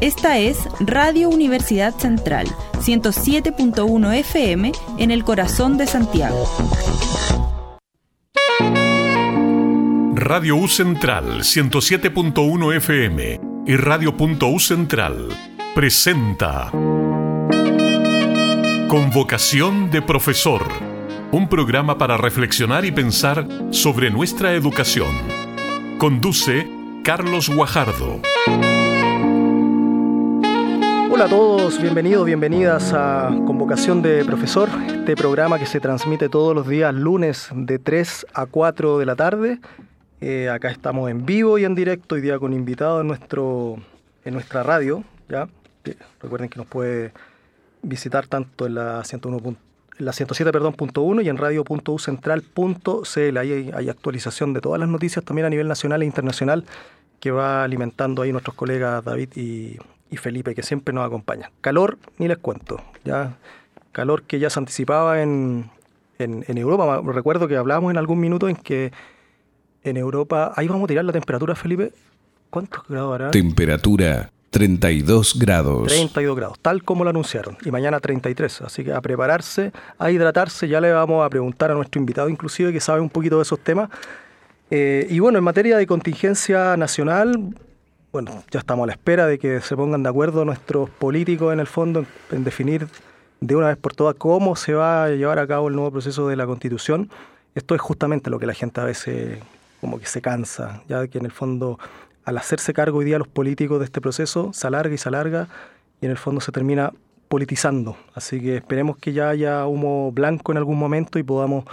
Esta es Radio Universidad Central, 107.1 FM en el corazón de Santiago. Radio U Central, 107.1 FM y Radio.U Central presenta Convocación de Profesor, un programa para reflexionar y pensar sobre nuestra educación. Conduce Carlos Guajardo. Hola a todos, bienvenidos, bienvenidas a Convocación de Profesor, este programa que se transmite todos los días lunes de 3 a 4 de la tarde. Eh, acá estamos en vivo y en directo, hoy día con invitados en, nuestro, en nuestra radio. ¿ya? Recuerden que nos puede visitar tanto en la 101 la 107 perdón, punto y en radio.ucentral.cl. Ahí hay, hay, actualización de todas las noticias también a nivel nacional e internacional que va alimentando ahí nuestros colegas David y, y Felipe, que siempre nos acompañan. Calor, ni les cuento, ya calor que ya se anticipaba en, en, Europa. Recuerdo que hablábamos en algún minuto en que en Europa, ahí vamos a tirar la temperatura, Felipe. ¿Cuántos grados hará? Temperatura 32 grados. 32 grados, tal como lo anunciaron. Y mañana 33. Así que a prepararse, a hidratarse. Ya le vamos a preguntar a nuestro invitado, inclusive, que sabe un poquito de esos temas. Eh, y bueno, en materia de contingencia nacional, bueno, ya estamos a la espera de que se pongan de acuerdo nuestros políticos en el fondo en, definir de una vez por todas cómo se va a llevar a cabo el nuevo proceso de la constitución. Esto es justamente lo que la gente a veces como que se cansa, ya que en el fondo al hacerse cargo hoy día los políticos de este proceso se alarga y se alarga y en el fondo se termina politizando. Así que esperemos que ya haya humo blanco en algún momento y podamos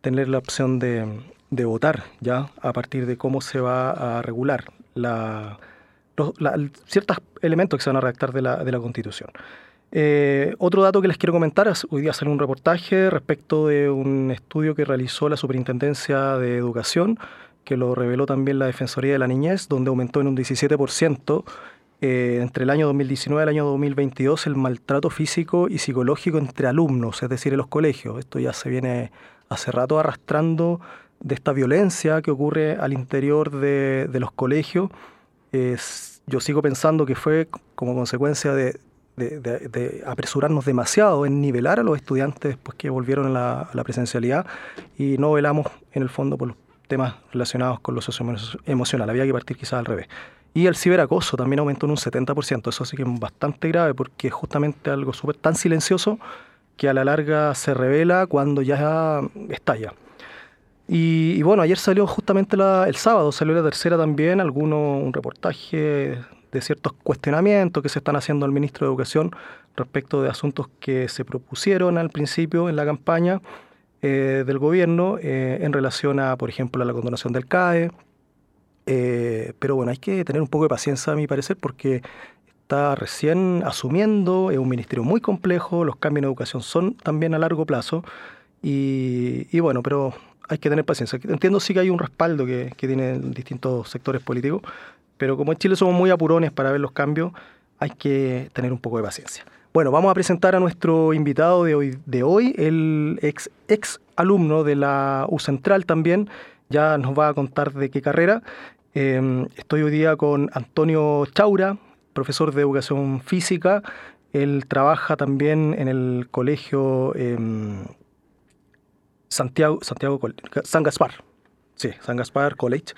tener la opción de, de votar ya a partir de cómo se va a regular la, ciertos elementos que se van a redactar de la, de la Constitución. Eh, otro dato que les quiero comentar es, hoy día sale un reportaje respecto de un estudio que realizó la Superintendencia de Educación, que lo reveló también la Defensoría de la Niñez, donde aumentó en un 17% eh, entre el año 2019 y el año 2022 el maltrato físico y psicológico entre alumnos, es decir, en los colegios. Esto ya se viene hace rato arrastrando de esta violencia que ocurre al interior de, de los colegios yo sigo pensando que fue como consecuencia de, apresurarnos demasiado en nivelar a los estudiantes después que volvieron a la, presencialidad y no velamos en el fondo por los temas relacionados con lo socioemocional. Había que partir quizás al revés. Y el ciberacoso también aumentó en un 70%. Eso sí que es bastante grave porque es justamente algo súper tan silencioso que a la larga se revela cuando ya estalla. Y, bueno, ayer salió justamente el sábado, salió la tercera también, alguno, un reportaje de ciertos cuestionamientos que se están haciendo al ministro de Educación respecto de asuntos que se propusieron al principio en la campaña eh, del gobierno eh, en relación a, por ejemplo, a la condonación del CAE. Eh, pero bueno, hay que tener un poco de paciencia, a mi parecer, porque está recién asumiendo, es un ministerio muy complejo, los cambios en educación son también a largo plazo. Y, y bueno, pero hay que tener paciencia. Entiendo sí que hay un respaldo que, que tienen distintos sectores políticos, pero como en Chile somos muy apurones para ver los cambios, hay que tener un poco de paciencia. Bueno, vamos a presentar a nuestro invitado de hoy, de hoy el ex, ex alumno de la U Central también, ya nos va a contar de qué carrera. Em, estoy hoy día con Antonio Chaura, profesor de educación física. Él trabaja también en el colegio em, Santiago, Santiago San Gaspar, sí, San Gaspar College.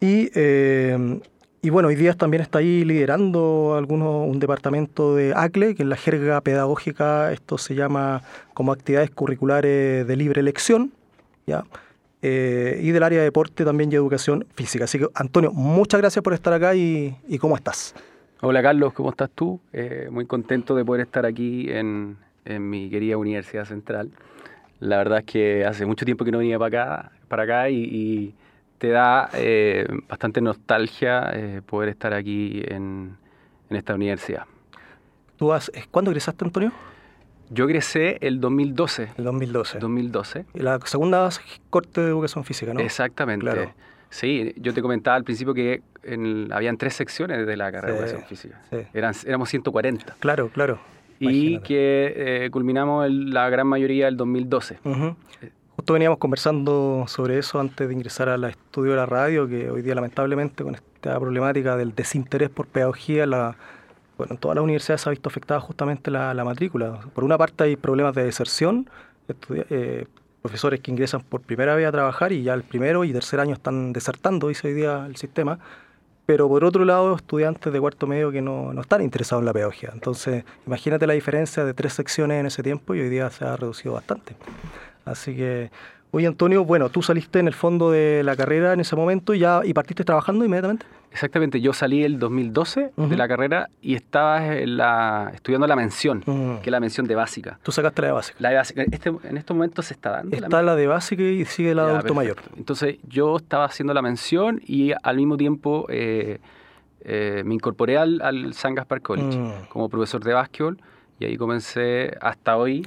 Y, eh, y bueno, hoy día también está ahí liderando algunos, un departamento de ACLE, que en la jerga pedagógica esto se llama como actividades curriculares de libre elección, ¿ya? Eh, y del área de deporte también y educación física. Así que, Antonio, muchas gracias por estar acá y, y ¿cómo estás? Hola Carlos, ¿cómo estás tú? Eh, muy contento de poder estar aquí en, en mi querida Universidad Central. La verdad es que hace mucho tiempo que no venía para acá, para acá y, te da eh, bastante nostalgia eh, poder estar aquí en, esta universidad. ¿Tú has, ¿Cuándo egresaste, Antonio? Yo egresé el 2012. El 2012. 2012. La segunda corte de educación física, ¿no? Exactamente. Sí, yo te comentaba al principio que habían tres secciones de la carrera de educación física. Eran, éramos 140. Claro, claro y que eh, culminamos la gran mayoría del 2012. Justo veníamos conversando sobre eso antes de ingresar al estudio de la radio, que hoy día lamentablemente con esta problemática del desinterés por pedagogía, la, bueno, en todas las universidades se ha visto afectada justamente la, matrícula. Por una parte hay problemas de deserción, eh, profesores que ingresan por primera vez a trabajar y ya el primero y tercer año están desertando, dice hoy día el sistema, pero por otro lado estudiantes de cuarto medio que no, no están interesados en la pedagogía. Entonces, imagínate la diferencia de tres secciones en ese tiempo y hoy día se ha reducido bastante. Así que Oye, Antonio, bueno, tú saliste en el fondo de la carrera en ese momento y ya y partiste trabajando inmediatamente. Exactamente, yo salí el 2012 de la carrera y estaba estudiando la mención, que es la mención de básica. ¿Tú sacaste la de básica? La de básica. Este, en estos momentos se está dando. Está la, de básica y sigue la de adulto mayor. Entonces yo estaba haciendo la mención y al mismo tiempo eh, eh, me incorporé al, al San Gaspar College mm. como profesor de básquetbol y ahí comencé hasta hoy.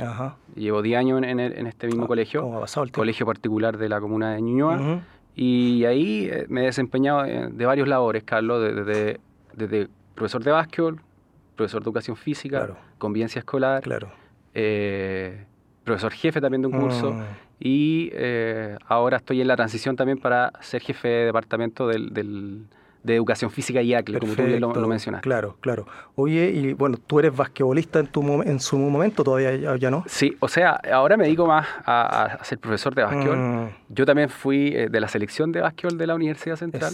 Llevo 10 años en, este mismo colegio. ¿Cómo ha pasado el Colegio particular de la comuna de Ñuñoa. Y ahí eh, me he desempeñado eh, de varios labores, Carlos, desde, desde profesor de básquetbol, profesor de educación física, convivencia escolar, claro. Eh, profesor jefe también de un curso. Mm. Y ahora estoy en la transición también para ser jefe de departamento del de educación física y ACLE, como tú bien lo, mencionaste. Claro, claro. Oye, y bueno, tú eres basquetbolista en, tu, en su momento, todavía ya, no. Sí, o sea, ahora me dedico más a, ser profesor de básquetbol. Mm. Yo también fui eh, de la selección de básquetbol de la Universidad Central.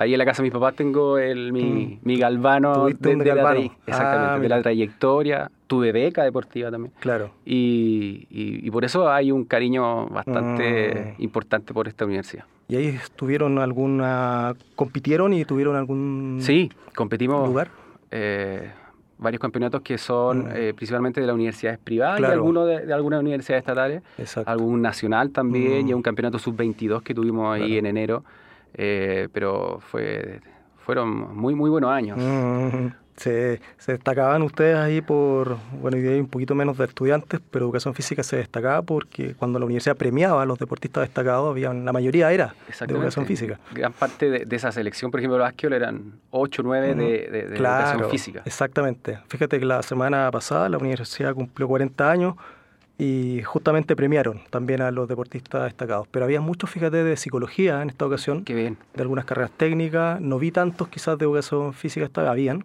Ahí en la casa de mis papás tengo el, mi, mm. mi galvano, de, La, exactamente, de la ah, trayectoria. Tuve beca deportiva también. Claro. Y, y, por eso hay un cariño bastante mm. importante por esta universidad. ¿Y ahí estuvieron alguna, compitieron y tuvieron algún sí, competimos, lugar? Eh, varios campeonatos que son mm. eh, principalmente de las universidades privadas y algunos de, algunas universidades estatales, algún nacional también y mm. un campeonato sub-22 que tuvimos ahí en enero, eh, pero fue fueron muy muy buenos años. Mm se, destacaban ustedes ahí por, bueno, y hay un poquito menos de estudiantes, pero educación física se destacaba porque cuando la universidad premiaba a los deportistas destacados, había, la mayoría era de educación física. Gran parte de, esa selección, por ejemplo, de básquetbol eran 8 o 9 de, educación física. Exactamente. Fíjate que la semana pasada la universidad cumplió 40 años y justamente premiaron también a los deportistas destacados. Pero había muchos, fíjate, de psicología en esta ocasión. Qué bien. De algunas carreras técnicas. No vi tantos quizás de educación física, esta, habían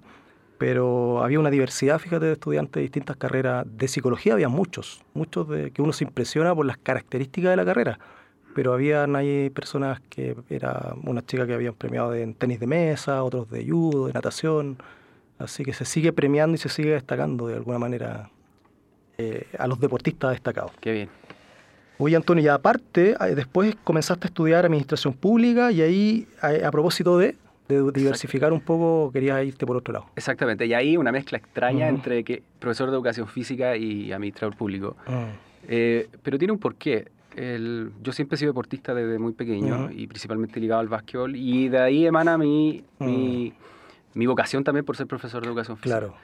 pero había una diversidad, fíjate, de estudiantes de distintas carreras. De psicología había muchos, muchos de que uno se impresiona por las características de la carrera, pero habían ahí personas que era una chica que habían premiado en tenis de mesa, otros de judo, de natación, así que se sigue premiando y se sigue destacando de alguna manera eh, a los deportistas destacados. Qué bien. Oye, Antonio, y aparte, eh, después comenzaste a estudiar administración pública y ahí, a propósito de de diversificar un poco, quería irte por otro lado. Exactamente, y ahí una mezcla extraña entre que profesor de educación física y administrador público. Ah. Eh, pero tiene un porqué. El, yo siempre he sido deportista desde muy pequeño y principalmente ligado al básquetbol, y de ahí emana mi, mi, mi, vocación también por ser profesor de educación física. Claro.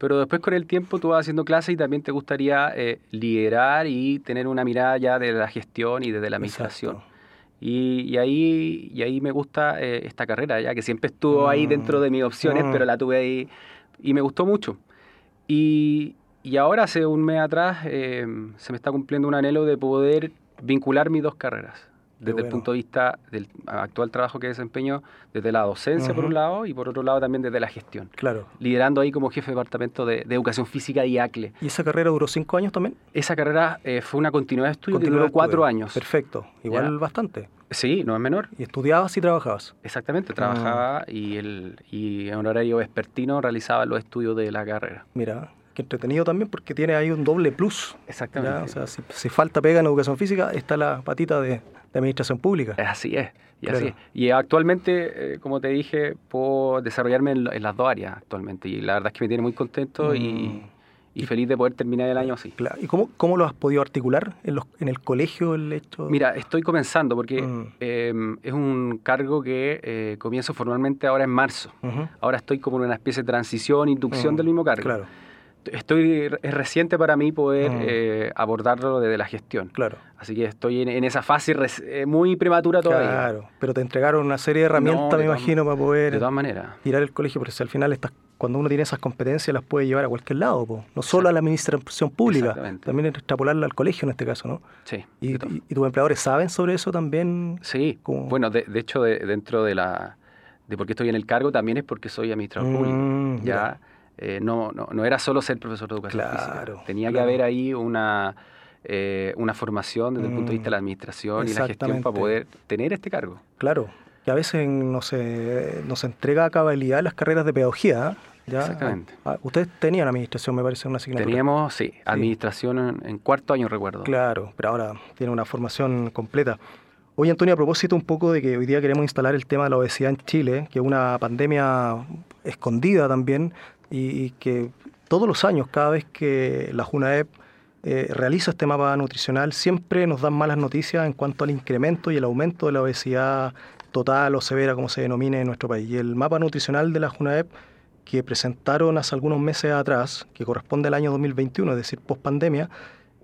Pero después con el tiempo tú vas haciendo clases y también te gustaría eh, liderar y tener una mirada ya de la gestión y desde la administración. Y, ahí, y ahí me gusta eh, esta carrera, ya que siempre estuvo ahí dentro de mis opciones, pero la tuve ahí y me gustó mucho. Y, y ahora, hace un mes atrás, eh, se me está cumpliendo un anhelo de poder vincular mis dos carreras desde el punto de vista del actual trabajo que desempeño, desde la docencia por un lado y por otro lado también desde la gestión. Claro. Liderando ahí como jefe de departamento de, Educación Física y ACLE. ¿Y esa carrera duró cinco años también? Esa carrera eh, fue una continuidad de estudio que duró cuatro años. Perfecto, igual bastante. Sí, no es menor. ¿Y estudiabas y trabajabas? Exactamente, trabajaba ah. y, el, y en horario vespertino realizaba los estudios de la carrera. Mira, qué entretenido también porque tiene ahí un doble plus. Exactamente. O sea, si, falta pega en educación física, está la patita de, administración pública. Así es. Y, así y actualmente, eh, como te dije, puedo desarrollarme en, las dos áreas actualmente. Y la verdad es que me tiene muy contento y, mm. feliz de poder terminar el año así. Claro. ¿Y cómo, cómo lo has podido articular en, los, en el colegio el hecho? Mira, estoy comenzando porque mm. em, es un cargo que eh, comienzo formalmente ahora en marzo. Ahora estoy como en una especie de transición, inducción mm. del mismo cargo. Claro estoy es reciente para mí poder mm. eh, abordarlo desde la gestión. Claro. Así que estoy en, esa fase eh, muy prematura todavía. Claro, pero te entregaron una serie de herramientas, me imagino, para poder de todas maneras. tirar el colegio, porque si al final estás, cuando uno tiene esas competencias las puede llevar a cualquier lado, no solo a la administración pública, también extrapolarla al colegio en este caso, ¿no? Sí. ¿Y, tus empleadores saben sobre eso también? Sí, bueno, de, de hecho, dentro de la de por qué estoy en el cargo también es porque soy administrador público. Mm, ya eh, no, no, no, era solo ser profesor de educación claro, física. Tenía que haber ahí una, eh, una formación desde el punto de vista de la mm, administración y la gestión para poder tener este cargo. Claro, que a veces no se, nos entrega a cabalidad las carreras de pedagogía. ¿ya? Exactamente. Ah, ustedes tenían administración, me parece, una asignatura. Teníamos, sí, administración En, cuarto año, recuerdo. Claro, pero ahora tiene una formación completa. Oye, Antonio, a propósito un poco de que hoy día queremos instalar el tema de la obesidad en Chile, que es una pandemia escondida también, y, que todos los años, cada vez que la JUNAEP eh, realiza este mapa nutricional, siempre nos dan malas noticias en cuanto al incremento y el aumento de la obesidad total o severa, como se denomine en nuestro país. Y el mapa nutricional de la JUNAEP que presentaron hace algunos meses atrás, que corresponde al año 2021, es decir, post pandemia,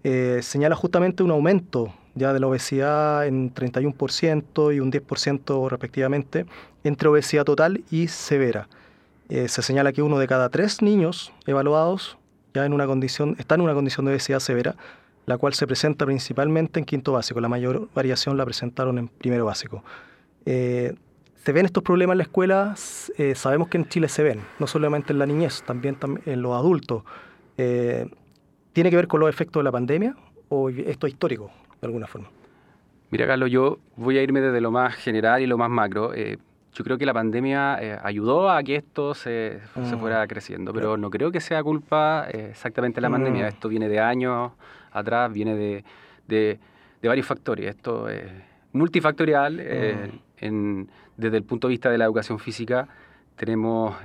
eh, señala justamente un aumento ya de la obesidad en 31% y un 10% respectivamente entre obesidad total y severa. Eh, se señala que uno de cada tres niños evaluados ya en una condición, está en una condición de obesidad severa, la cual se presenta principalmente en quinto básico. La mayor variación la presentaron en primero básico. Eh, ¿Se ven estos problemas en la escuela? Eh, sabemos que en Chile se ven, no solamente en la niñez, también, en los adultos. ¿Tiene que ver con los efectos de la pandemia o esto es histórico de alguna forma? Mira, Carlos, yo voy a irme desde lo más general y lo más macro yo creo que la pandemia eh, ayudó a que esto se, se mm. fuera creciendo, pero no creo que sea culpa eh, exactamente de la pandemia. Mm. Esto viene de años atrás, viene de, de, varios factores. Esto es multifactorial. Eh, mm. en, desde el punto de vista de la educación física, tenemos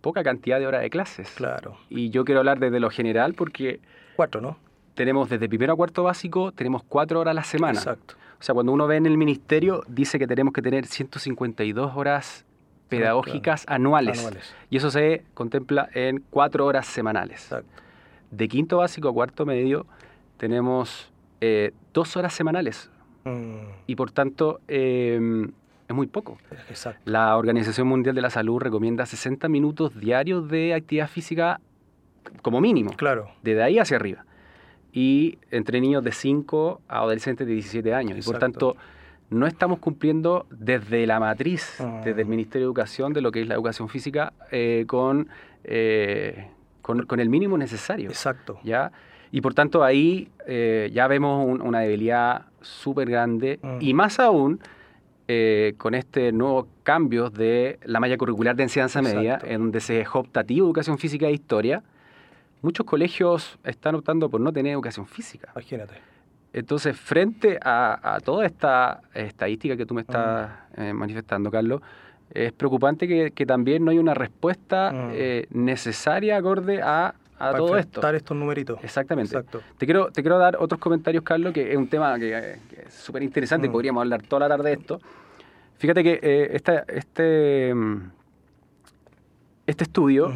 poca cantidad de horas de clases. Claro. Y yo quiero hablar desde lo general porque... Cuatro, ¿no? Tenemos desde primero a cuarto básico, tenemos cuatro horas a la semana. Exacto. O sea, cuando uno ve en el ministerio, dice que tenemos que tener 152 horas pedagógicas anuales, Y eso se contempla en cuatro horas semanales. De quinto básico a cuarto medio tenemos eh, dos horas semanales. Mm. Y por tanto, em, es muy poco. La Organización Mundial de la Salud recomienda 60 minutos diarios de actividad física como mínimo. Claro. Desde ahí hacia arriba y entre niños de 5 a adolescentes de 17 años. Y por tanto, no estamos cumpliendo desde la matriz, ah. desde el Ministerio de Educación, de lo que es la educación física, eh, con, eh, con, con, el mínimo necesario. Exacto. ¿ya? Y por tanto, ahí eh, ya vemos una debilidad súper grande ah. y más aún. con este nuevo cambio de la malla curricular de enseñanza media, en donde se es optativo educación física e historia, muchos colegios están optando por no tener educación física. Imagínate. Entonces, frente a, toda esta estadística que tú me estás mm. eh, manifestando, Carlos, es preocupante que, también no hay una respuesta mm. eh, necesaria acorde a, a todo esto. estos numeritos. Exactamente. Te quiero, te quiero dar otros comentarios, Carlos, que es un tema que, es súper interesante y mm. podríamos hablar toda la tarde de esto. Fíjate que eh, este, este estudio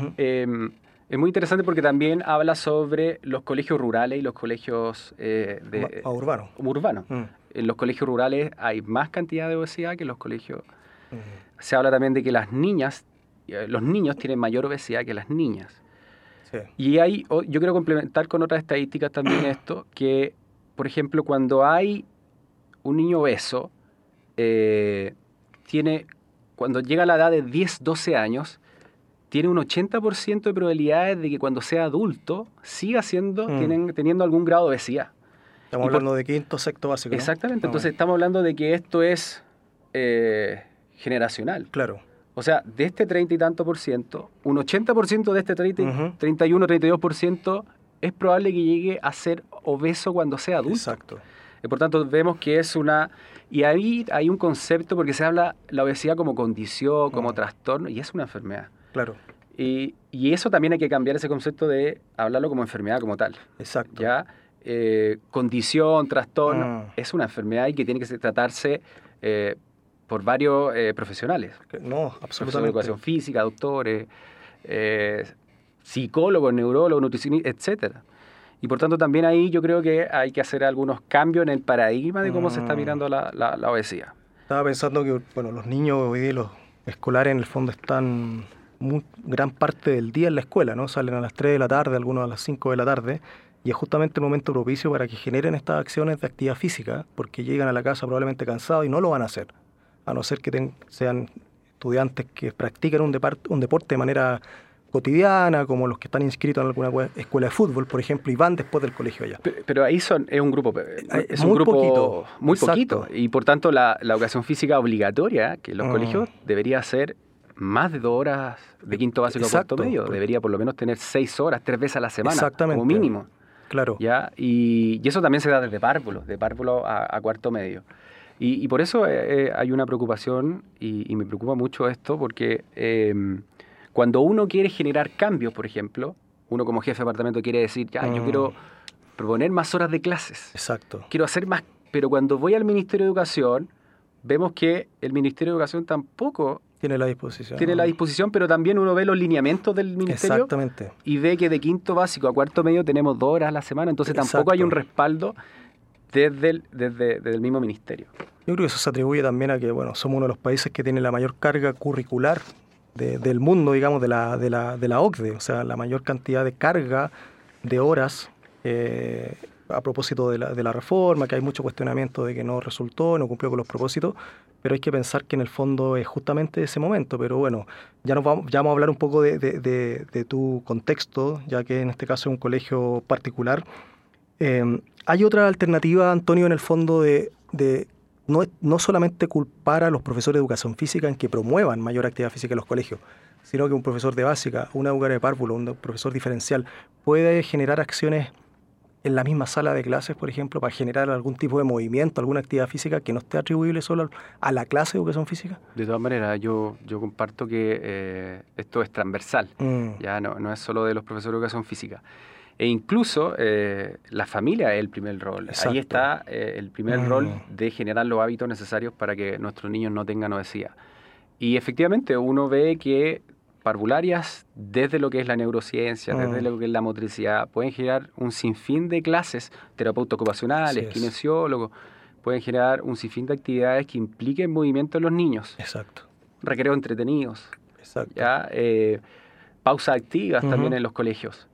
es muy interesante porque también habla sobre los colegios rurales y los colegios eh, de, urbanos. Urbano. Mm. En los colegios rurales hay más cantidad de obesidad que en los colegios. Mm. Se habla también de que las niñas, eh, los niños tienen mayor obesidad que las niñas. Sí. Y hay, yo quiero complementar con otras estadísticas también esto, que, por ejemplo, cuando hay un niño obeso, eh, tiene, cuando llega a la edad de 10, 12 años, tiene un 80% de probabilidades de que cuando sea adulto siga siendo, mm. teniendo algún grado de obesidad. Estamos hablando de quinto, sexto básico. Exactamente, entonces estamos hablando de que esto es eh, generacional. Claro. O sea, de este 30 y tanto por ciento, un 80% de este 30, 31, 32% es probable que llegue a ser obeso cuando sea adulto. Exacto. Y por tanto, vemos que es una... Y ahí hay un concepto, porque se habla la obesidad como condición, como trastorno, y es una enfermedad. Claro. Y, y, eso también hay que cambiar ese concepto de hablarlo como enfermedad como tal. Exacto. Ya, eh, condición, trastorno, ah. es una enfermedad y que tiene que tratarse eh, por varios eh, profesionales. No, absolutamente. educación física, doctores, psicólogos, neurólogos, nutricionistas, etcétera. Y por tanto también ahí yo creo que hay que hacer algunos cambios en el paradigma de cómo se está ah. mirando la, la, la, obesidad. Estaba pensando que bueno, los niños hoy los escolares en el fondo están gran parte del día en la escuela, ¿no? Salen a las 3 de la tarde, algunos a las 5 de la tarde, y es justamente el momento propicio para que generen estas acciones de actividad física, porque llegan a la casa probablemente cansados y no lo van a hacer, a no ser que sean estudiantes que practiquen un, un deporte de manera cotidiana, como los que están inscritos en alguna escuela de fútbol, por ejemplo, y van después del colegio allá. Pero, ahí son, es un grupo, es un grupo poquito, muy poquito, y por tanto la, educación física obligatoria que los mm. colegios debería ser más de dos horas de quinto básico a cuarto medio, debería por lo menos tener seis horas, tres veces a la semana, como mínimo. Claro. ¿ya? Y, eso también se da desde párvulo, de párvulo a, cuarto medio. Y, por eso eh, eh, hay una preocupación, y, me preocupa mucho esto, porque em, cuando uno quiere generar cambios, por ejemplo, uno como jefe de departamento quiere decir, ya, yo quiero mm. proponer más horas de clases. Exacto. Quiero hacer más, pero cuando voy al Ministerio de Educación, vemos que el Ministerio de Educación tampoco tiene la disposición. Tiene la disposición, pero también uno ve los lineamientos del ministerio. Exactamente. Y ve que de quinto básico a cuarto medio tenemos dos horas a la semana, entonces tampoco hay un respaldo desde el, desde, el mismo ministerio. Yo creo que eso se atribuye también a que, bueno, somos uno de los países que tiene la mayor carga curricular del mundo, digamos, de la, de, la, de la OCDE, o sea, la mayor cantidad de carga de horas eh, a propósito de la, de la reforma, que hay mucho cuestionamiento de que no resultó, no cumplió con los propósitos, pero hay que pensar que en el fondo es justamente ese momento. Pero bueno, ya, nos vamos, ya vamos a hablar un poco de, de, tu contexto, ya que en este caso es un colegio particular. Eh, hay otra alternativa, Antonio, en el fondo de, no, no solamente culpar a los profesores de educación física en que promuevan mayor actividad física en los colegios, sino que un profesor de básica, una educadora de párvulo, un profesor diferencial, puede generar acciones en la misma sala de clases, por ejemplo, para generar algún tipo de movimiento, alguna actividad física que no esté atribuible solo a la clase de educación física? De todas maneras, yo, yo comparto que eh, esto es transversal, mm. ya no, no es solo de los profesores de educación física. E incluso eh, la familia es el primer rol. Ahí está eh, el primer mm. rol de generar los hábitos necesarios para que nuestros niños no tengan obesidad. Y efectivamente uno ve que parvularias, desde lo que es la neurociencia, desde mm. lo que es la motricidad, pueden generar un sinfín de clases, terapeutas ocupacionales, kinesiólogos, pueden generar un sinfín de actividades que impliquen movimiento en los niños. Exacto. Recreos entretenidos. Exacto. ¿ya? Eh, pausas activas también en los colegios.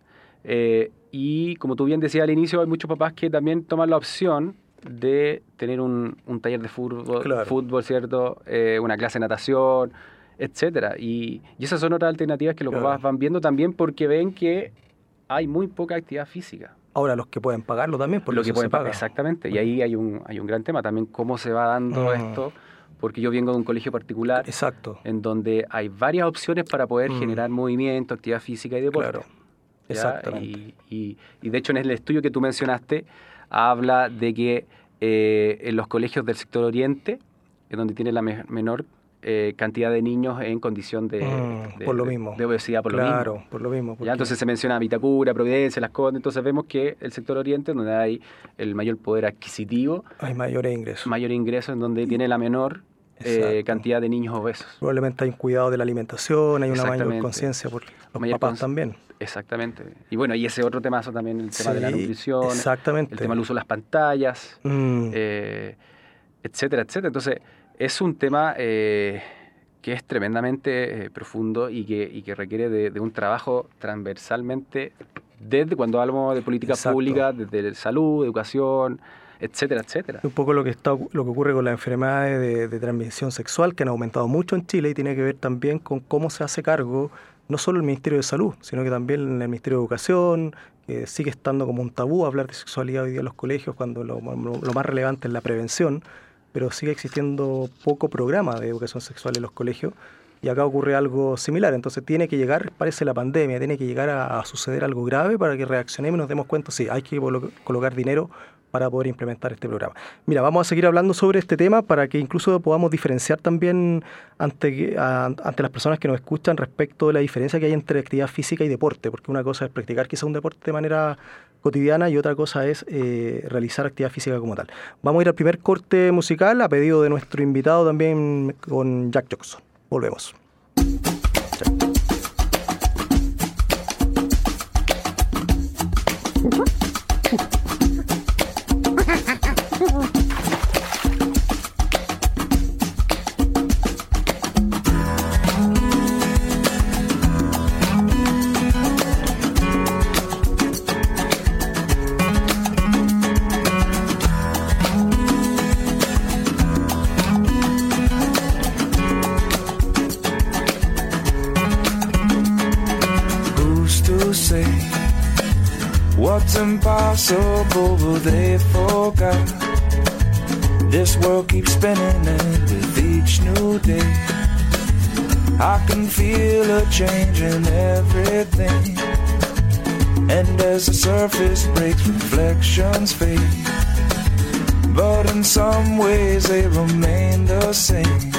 Eh, y como tú bien decías al inicio, hay muchos papás que también toman la opción de tener un, taller de fútbol, fútbol ¿cierto? Eh, una clase de natación, etcétera. Y, esas son otras alternativas que los papás van viendo también porque ven que hay muy poca actividad física. Ahora los que pueden pagarlo también, porque lo que pueden pagar. Exactamente. Y ahí hay un, hay un gran tema también, cómo se va dando mm. esto, porque yo vengo de un colegio particular, Exacto. en donde hay varias opciones para poder mm. generar movimiento, actividad física y deporte. Claro. Exactamente. Y, y, de hecho en el estudio que tú mencionaste, habla de que eh, en los colegios del sector oriente, en donde tiene la menor eh, cantidad de niños en condición de, mm, por lo mismo. de, obesidad por lo mismo. Claro, por lo mismo. ¿Ya? Entonces se menciona Vitacura, Providencia, Las Condes, entonces vemos que el sector oriente, donde hay el mayor poder adquisitivo, hay mayores ingresos. Mayor ingreso en donde tiene la menor eh, cantidad de niños obesos. Probablemente hay un cuidado de la alimentación, hay una mayor conciencia por los papás también. Exactamente. Y bueno, y ese otro temazo también, el tema de la nutrición, exactamente. el tema del uso de las pantallas, mm. eh, etcétera, etcétera. Entonces, es un tema eh, que es tremendamente eh, profundo y que, que requiere de, un trabajo transversalmente desde cuando hablamos de políticas públicas, desde salud, educación, etcétera, etcétera. Un poco lo que, está, lo que ocurre con las enfermedades de, transmisión sexual, que han aumentado mucho en Chile y tiene que ver también con cómo se hace cargo no solo el Ministerio de Salud, sino que también el Ministerio de Educación, que sigue estando como un tabú hablar de sexualidad hoy día en los colegios, cuando lo más relevante es la prevención pero sigue existiendo poco programa de educación sexual en los colegios. Y acá ocurre algo similar, entonces tiene que llegar, parece la pandemia, tiene que llegar a, suceder algo grave para que reaccionemos y nos demos cuenta, sí, hay que colocar dinero para poder implementar este programa. Mira, vamos a seguir hablando sobre este tema para que incluso podamos diferenciar también ante, ante las personas que nos escuchan respecto de la diferencia que hay entre actividad física y deporte, porque una cosa es practicar quizá un deporte de manera cotidiana y otra cosa es eh, realizar actividad física como tal. Vamos a ir al primer corte musical a pedido de nuestro invitado también con Jack Jackson. Volvemos. But they forgot. This world keeps spinning, and with each new day, I can feel a change in everything. And as the surface breaks, reflections fade. But in some ways, they remain the same.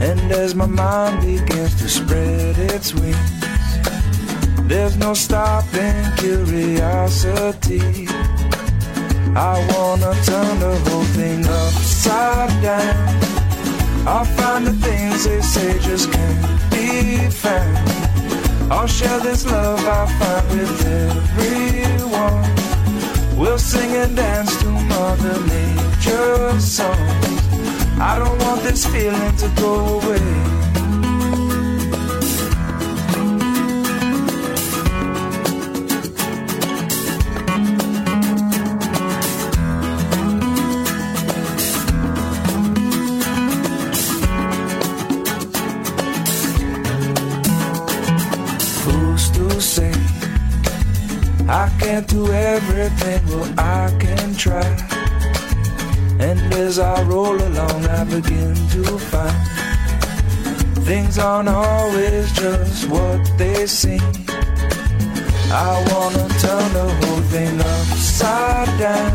And as my mind begins to spread its wings, there's no stopping curiosity. I wanna turn the whole thing upside down. I'll find the things they say just can't be found. I'll share this love I find with everyone. We'll sing and dance to Mother Nature's songs. I don't want this feeling to go away. Can't do everything, well, I can try. And as I roll along, I begin to find things aren't always just what they seem. I wanna turn the whole thing upside down.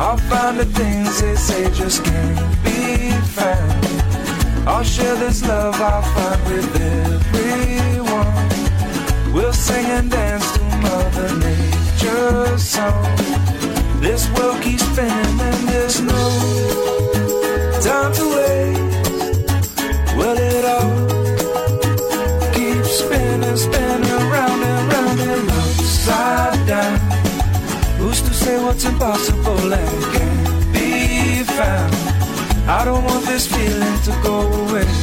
I'll find the things they say just can't be found. I'll share this love I find with everyone. We'll sing and dance Mother Nature's song. This world keeps spinning and there's no time to waste. Well, it all keeps spinning, spinning round and round and upside down. Who's to say what's impossible and can't be found? I don't want this feeling to go away.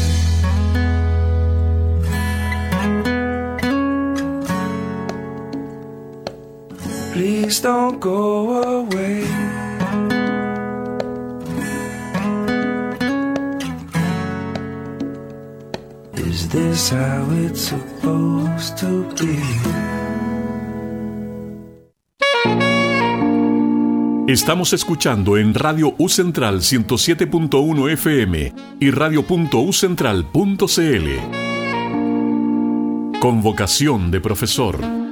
Don't go away. Is this how it's supposed to be? Estamos escuchando en Radio U Central 107.1 FM y radio.ucentral.cl. Convocación de profesor.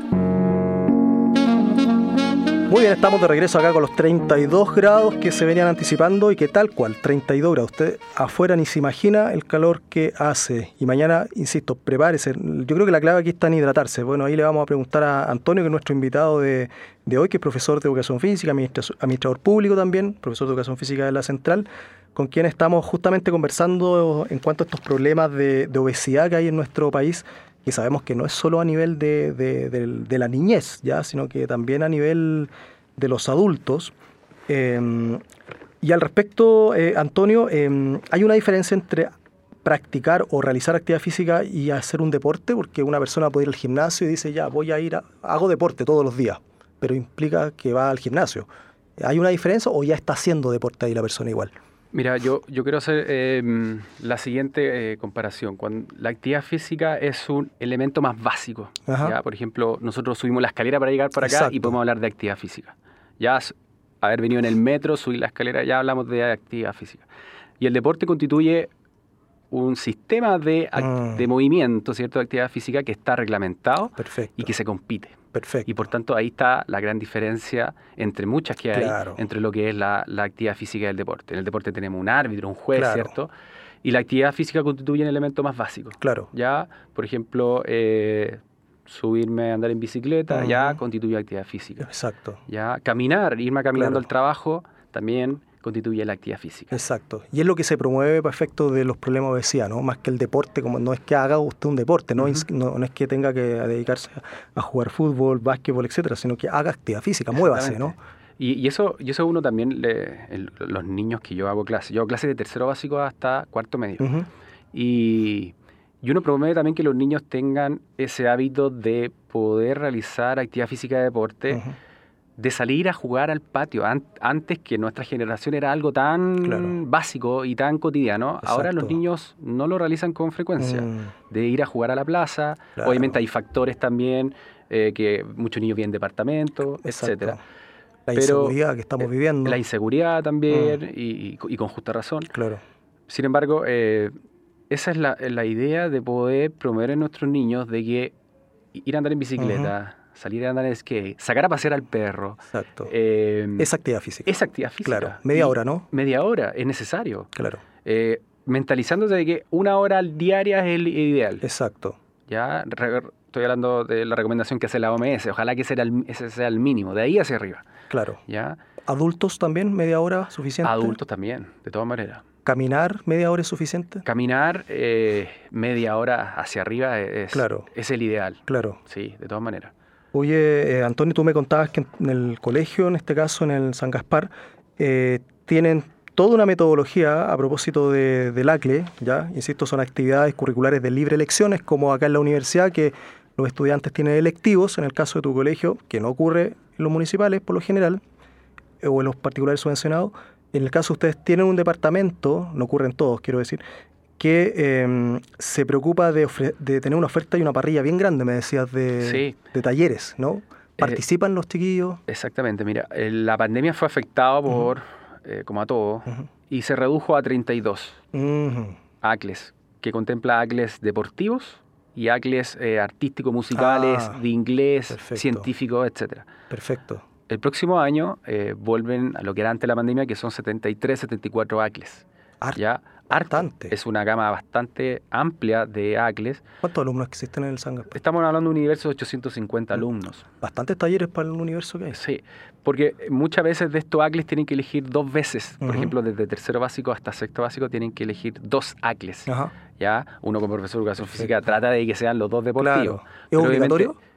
Muy bien, estamos de regreso acá con los 32 grados que se venían anticipando y que tal cual, 32 grados. Usted afuera ni se imagina el calor que hace. Y mañana, insisto, prepárese. Yo creo que la clave aquí está en hidratarse. Bueno, ahí le vamos a preguntar a Antonio, que es nuestro invitado de, hoy, que es profesor de educación física, administrador público también, profesor de educación física de la Central, con quien estamos justamente conversando en cuanto a estos problemas de, de obesidad que hay en nuestro país y sabemos que no es solo a nivel de, la niñez, ya, sino que también a nivel de los adultos. Em, y al respecto, eh, Antonio, em, ¿hay una diferencia entre practicar o realizar actividad física y hacer un deporte? Porque una persona puede ir al gimnasio y dice, ya, voy a ir, a, hago deporte todos los días, pero implica que va al gimnasio. ¿Hay una diferencia o ya está haciendo deporte ahí la persona igual? Mira, yo, yo quiero hacer em, la siguiente eh, comparación. Cuando la actividad física es un elemento más básico. Por ejemplo, nosotros subimos la escalera para llegar para acá y podemos hablar de actividad física. Ya haber venido en el metro, subir la escalera, ya hablamos de actividad física. Y el deporte constituye un sistema de, mm. de movimiento, ¿cierto? De actividad física que está reglamentado y que se compite. Perfecto. Y por tanto ahí está la gran diferencia entre muchas que hay entre lo que es la, actividad física y el deporte. En el deporte tenemos un árbitro, un juez, ¿cierto? Y la actividad física constituye un elemento más básico. Claro. Ya, por ejemplo, eh, subirme a andar en bicicleta, ya constituye actividad física. Exacto. Ya, caminar, irme caminando al trabajo, también constituye la actividad física. Exacto. Y es lo que se promueve para efecto de los problemas de obesidad, ¿no? Más que el deporte, como no es que haga usted un deporte, no, no, es que tenga que dedicarse a jugar fútbol, básquetbol, etcétera, sino que haga actividad física, muévase, ¿no? Y, eso, y eso uno también, le, los niños que yo hago clase, yo hago clases de tercero básico hasta cuarto medio. y, y uno promueve también que los niños tengan ese hábito de poder realizar actividad física de deporte de salir a jugar al patio. antes que nuestra generación era algo tan básico y tan cotidiano, ahora los niños no lo realizan con frecuencia. Mm. De ir a jugar a la plaza, obviamente hay factores también eh, que muchos niños viven en departamentos, etcétera. La Pero, inseguridad que estamos eh, viviendo. La inseguridad también, y, y- y con justa razón. Claro. Sin embargo, eh, esa es la, la idea de poder promover en nuestros niños de que ir a andar en bicicleta, salir a andar en skate, sacar a pasear al perro, Exacto. eh, Esa actividad física. esa actividad física. Claro. Media Y hora, ¿no? Media hora, es necesario. Claro. Eh, mentalizándose de que una hora diaria es el ideal. Exacto. Ya Re- estoy hablando de la recomendación que hace la OMS. Ojalá que ese, era el- ese sea el mínimo, de ahí hacia arriba. Claro. ¿ya? Adultos también, media hora suficiente. Adultos también, de todas maneras. Caminar, media hora es suficiente. Caminar eh, media hora hacia arriba es, Claro. es el ideal. Claro. Sí, de todas maneras. Oye, eh, Antonio, tú me contabas que en el colegio, en este caso en el San Gaspar, eh, tienen toda una metodología a propósito de, del ACLE, ¿ya? Insisto, son actividades curriculares de libre elecciones, como acá en la universidad, que los estudiantes tienen electivos, en el caso de tu colegio, que no ocurre en los municipales por lo general, eh, o en los particulares subvencionados. En el caso ustedes tienen un departamento, no ocurre en todos, quiero decir, que eh, se preocupa de, ofre- de tener una oferta y una parrilla bien grande, me decías, de, Sí. de talleres, ¿no? ¿Participan los chiquillos? Exactamente, mira, eh, la pandemia fue afectada por, eh, como a todo, y se redujo a 32 Ujú. ACLES, que contempla ACLES deportivos y ACLES eh, artístico-musicales, Ah, de inglés, perfecto. científicos, etcétera. Perfecto. El próximo año eh, vuelven a lo que era antes de la pandemia, que son 73, 74 ACLES. Har- ya. Bastante. Es una gama bastante amplia de ACLES. ¿Cuántos alumnos existen en el San Gaspar? Estamos hablando de un universo de 850 alumnos. Bastantes talleres para el universo que hay. Sí, porque muchas veces de estos ACLES tienen que elegir dos veces. Por ejemplo, desde tercero básico hasta sexto básico tienen que elegir dos ACLES. Ajá. ¿ya? Uno como profesor de educación física trata de que sean los dos deportivos. Claro. ¿Es obviamente obligatorio?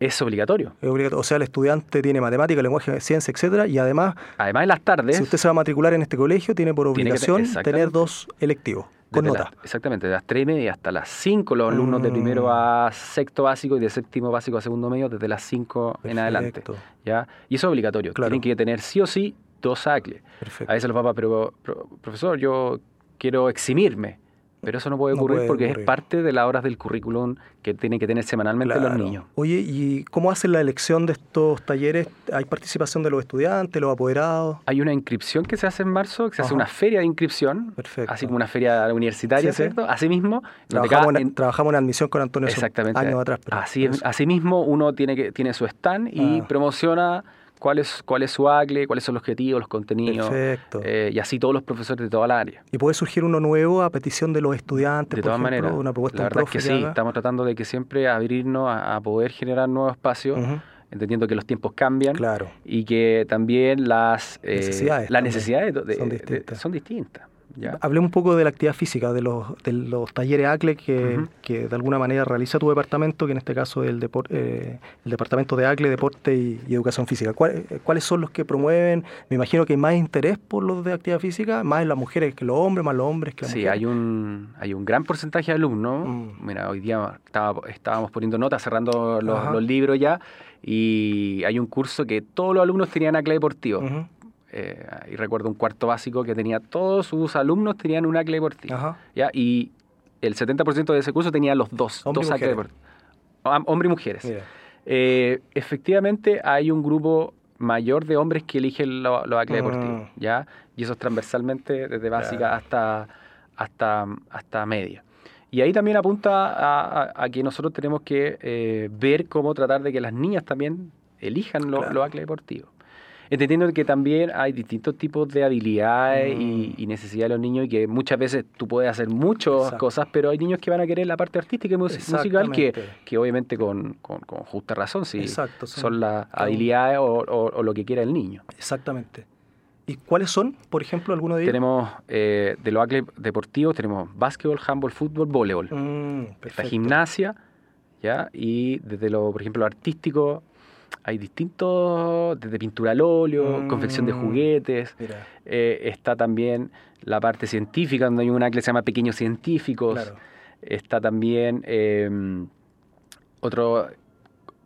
Es obligatorio. Es obligatorio. O sea, el estudiante tiene matemática, lenguaje, ciencia, etcétera, y además, Además, en las tardes... si usted se va a matricular en este colegio, tiene por Tiene que te- obligación tener dos electivos con nota. exactamente, de las 3 y media hasta las 5, los alumnos de primero a sexto básico y de séptimo básico a segundo medio, desde las 5 en adelante. ¿ya? Y eso es obligatorio. Claro. Tienen que tener sí o sí dos ACLES. Perfecto. A veces los papás, pero pro- profesor, yo quiero eximirme. Pero eso no puede No ocurrir puede porque ocurrir. es parte de las horas del currículum que tienen que tener semanalmente los niños. Oye, ¿y cómo hacen la elección de estos talleres? ¿Hay participación de los estudiantes, los apoderados? Hay una inscripción que se hace en marzo, que se hace una feria de inscripción, Perfecto. así como una feria universitaria, Sí, sí. ¿cierto? Asimismo, Trabajamos, en, en- trabajamos en admisión con Antonio Exactamente. años atrás. pero- Así, pero asimismo, uno tiene, que, tiene su stand y Ah. promociona cuál es, cuál es su ACLE, cuáles son los objetivos, los contenidos, Perfecto. eh, y así todos los profesores de toda la área. Y puede surgir uno nuevo a petición de los estudiantes, De todas ejemplo, maneras, una propuesta la verdad es que sí, haga. estamos tratando de que siempre abrirnos a, a poder generar nuevos espacios, entendiendo que los tiempos cambian Claro. y que también las eh, Necesidades las también necesidades de- son de- distintas. son distintas. ¿Ya? Hablemos un poco de la actividad física, de los, de los talleres ACLE que, que de alguna manera realiza tu departamento, que en este caso es el, depor- eh, el Departamento de ACLE, Deporte y, y Educación Física. ¿Cuál- eh, ¿Cuáles son los que promueven? Me imagino que hay más interés por los de actividad física, más en las mujeres que los hombres, más los hombres que las Sí, mujeres. hay un, hay un gran porcentaje de alumnos. Mm. Mira, hoy día estaba- estábamos poniendo notas, cerrando los, libros ya, y hay un curso que todos los alumnos tenían ACLE deportivo. Eh, y recuerdo un cuarto básico que tenía, todos sus alumnos tenían un ACLE deportivo. Ajá. ¿ya? Y el 70% de ese curso tenía los dos, Hombre dos ACLE deportivos. Y mujeres. Eh, efectivamente hay un grupo mayor de hombres que eligen lo- los ACLE Mm. deportivos, ¿ya? Y eso es transversalmente desde básica hasta, hasta, hasta media. Y ahí también apunta a, a- a que nosotros tenemos que eh, ver cómo tratar de que las niñas también elijan lo- Claro. los ACLE deportivos. Entendiendo que también hay distintos tipos de habilidades y, Mm. y necesidades de los niños y que muchas veces tú puedes hacer muchas Exacto. cosas, pero hay niños que van a querer la parte artística y mus- musical que, que obviamente con, con- con justa razón, sí, Exacto, son- son las habilidades o, o- o lo que quiera el niño. Exactamente. ¿Y cuáles son, por ejemplo, alguno de ellos? Tenemos eh, de los ACLE deportivos, tenemos básquetbol, handball, fútbol, voleibol. Mm, Está gimnasia, ¿ya? Y desde lo, por ejemplo, lo artístico, hay distintos, desde pintura al óleo, confección de Mm. juguetes, eh, está también la parte científica, donde hay una que se llama Pequeños Científicos, claro. está también eh, otro,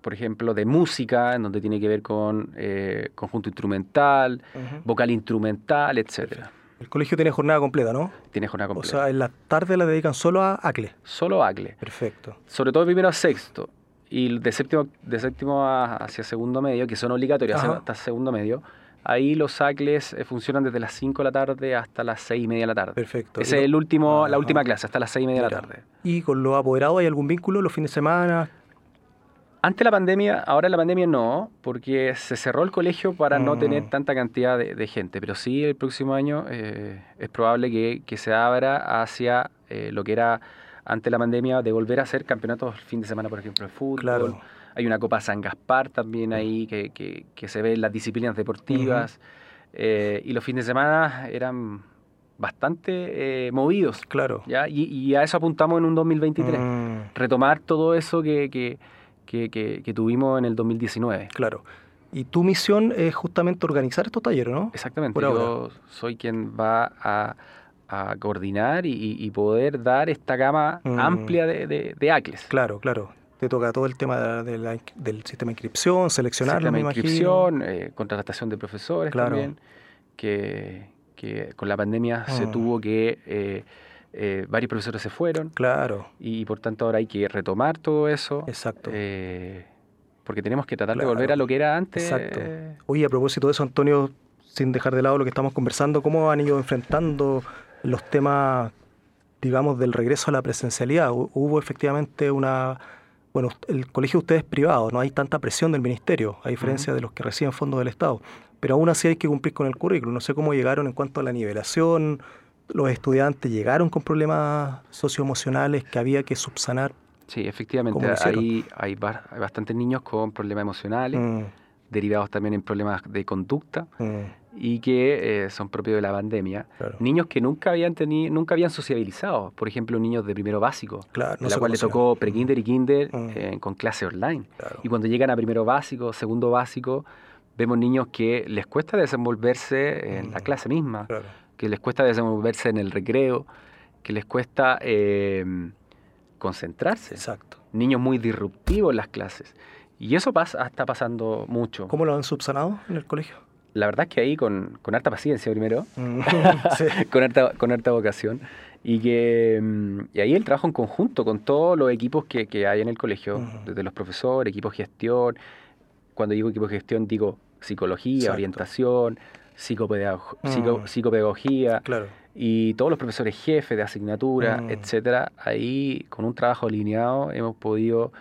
por ejemplo, de música, en donde tiene que ver con eh, conjunto instrumental, vocal instrumental, etcétera. El colegio tiene jornada completa, ¿no? Tiene jornada O completa. sea, en la tarde la dedican solo a ACLE. Solo ACLE. Perfecto. sobre todo primero a sexto. Y de séptimo, de séptimo a- hacia segundo medio, que son obligatorios Ajá. hasta segundo medio, ahí los SACLES eh, funcionan desde las 5 de la tarde hasta las 6 y media de la tarde. Perfecto. Ese Y es el último, la última clase, hasta las 6 y media de la tarde. ¿Y con los apoderados hay algún vínculo los fines de semana? Antes de la pandemia, ahora en la pandemia no, porque se cerró el colegio para no Mm. tener tanta cantidad de, de gente. Pero sí, el próximo año eh, es probable que, que se abra hacia eh, lo que era antes de la pandemia, de volver a hacer campeonatos el fin de semana, por ejemplo, de fútbol. Claro. Hay una Copa San Gaspar también ahí que, que- que se ve en las disciplinas deportivas. Eh, y los fines de semana eran bastante eh, movidos. Claro. ¿ya? Y, y a eso apuntamos en un 2023 Mm, retomar todo eso que, que, que- tuvimos en el 2019. claro. Y tu misión es justamente organizar estos talleres, ¿no? Exactamente, Por yo soy quien va a, a coordinar y, y poder dar esta gama Mm. amplia de, de, de ACLES. Claro, claro. Te toca todo el tema de la- del sistema de inscripción, seleccionarlo, Sistema de inscripción, eh, contratación de profesores Claro. también, que, que con la pandemia se Mm. tuvo que... eh, eh, varios profesores se fueron Claro, y, por tanto ahora hay que retomar todo eso. exacto. eh, porque tenemos que tratar Claro. de volver a lo que era antes. Exacto. Oye, a propósito de eso, Antonio, sin dejar de lado lo que estamos conversando, ¿cómo han ido enfrentando los temas, digamos, del regreso a la presencialidad? Hu- Hubo efectivamente una... Bueno, el colegio de ustedes es privado, no hay tanta presión del ministerio, a diferencia de los que reciben fondos del Estado. Pero aún así hay que cumplir con el currículum. No sé cómo llegaron en cuanto a la nivelación. Los estudiantes llegaron con problemas socioemocionales que había que subsanar. Sí, efectivamente. Hay, hay bastantes niños con problemas emocionales, Mm, derivados también en problemas de conducta mm, y que eh, son propios de la pandemia. claro. Niños que nunca habían tenido, nunca habían sociabilizado. Por ejemplo, niños de primero básico, Claro, no a la cual le tocó pre-kinder y kinder Mm. eh, con clase online. Claro. Y cuando llegan a primero básico, segundo básico, vemos niños que les cuesta desenvolverse en la Mm. clase misma, Claro. que les cuesta desenvolverse en el recreo, que les cuesta eh, concentrarse. Exacto. Niños muy disruptivos en las clases. Y eso pasa, está pasando mucho. ¿Cómo lo han subsanado en el colegio? La verdad es que ahí con, con harta paciencia primero, con harta, con harta vocación, y que mm, y ahí el trabajo en conjunto con todos los equipos que, que hay en el colegio, Ujú. desde los profesores, equipo de gestión. Cuando digo equipo de gestión, digo psicología, Exacto. orientación, psicopedago- Mm. psico- psicopedagogía, Claro. y todos los profesores jefes de asignatura, Mm. etcétera, ahí con un trabajo alineado hemos podido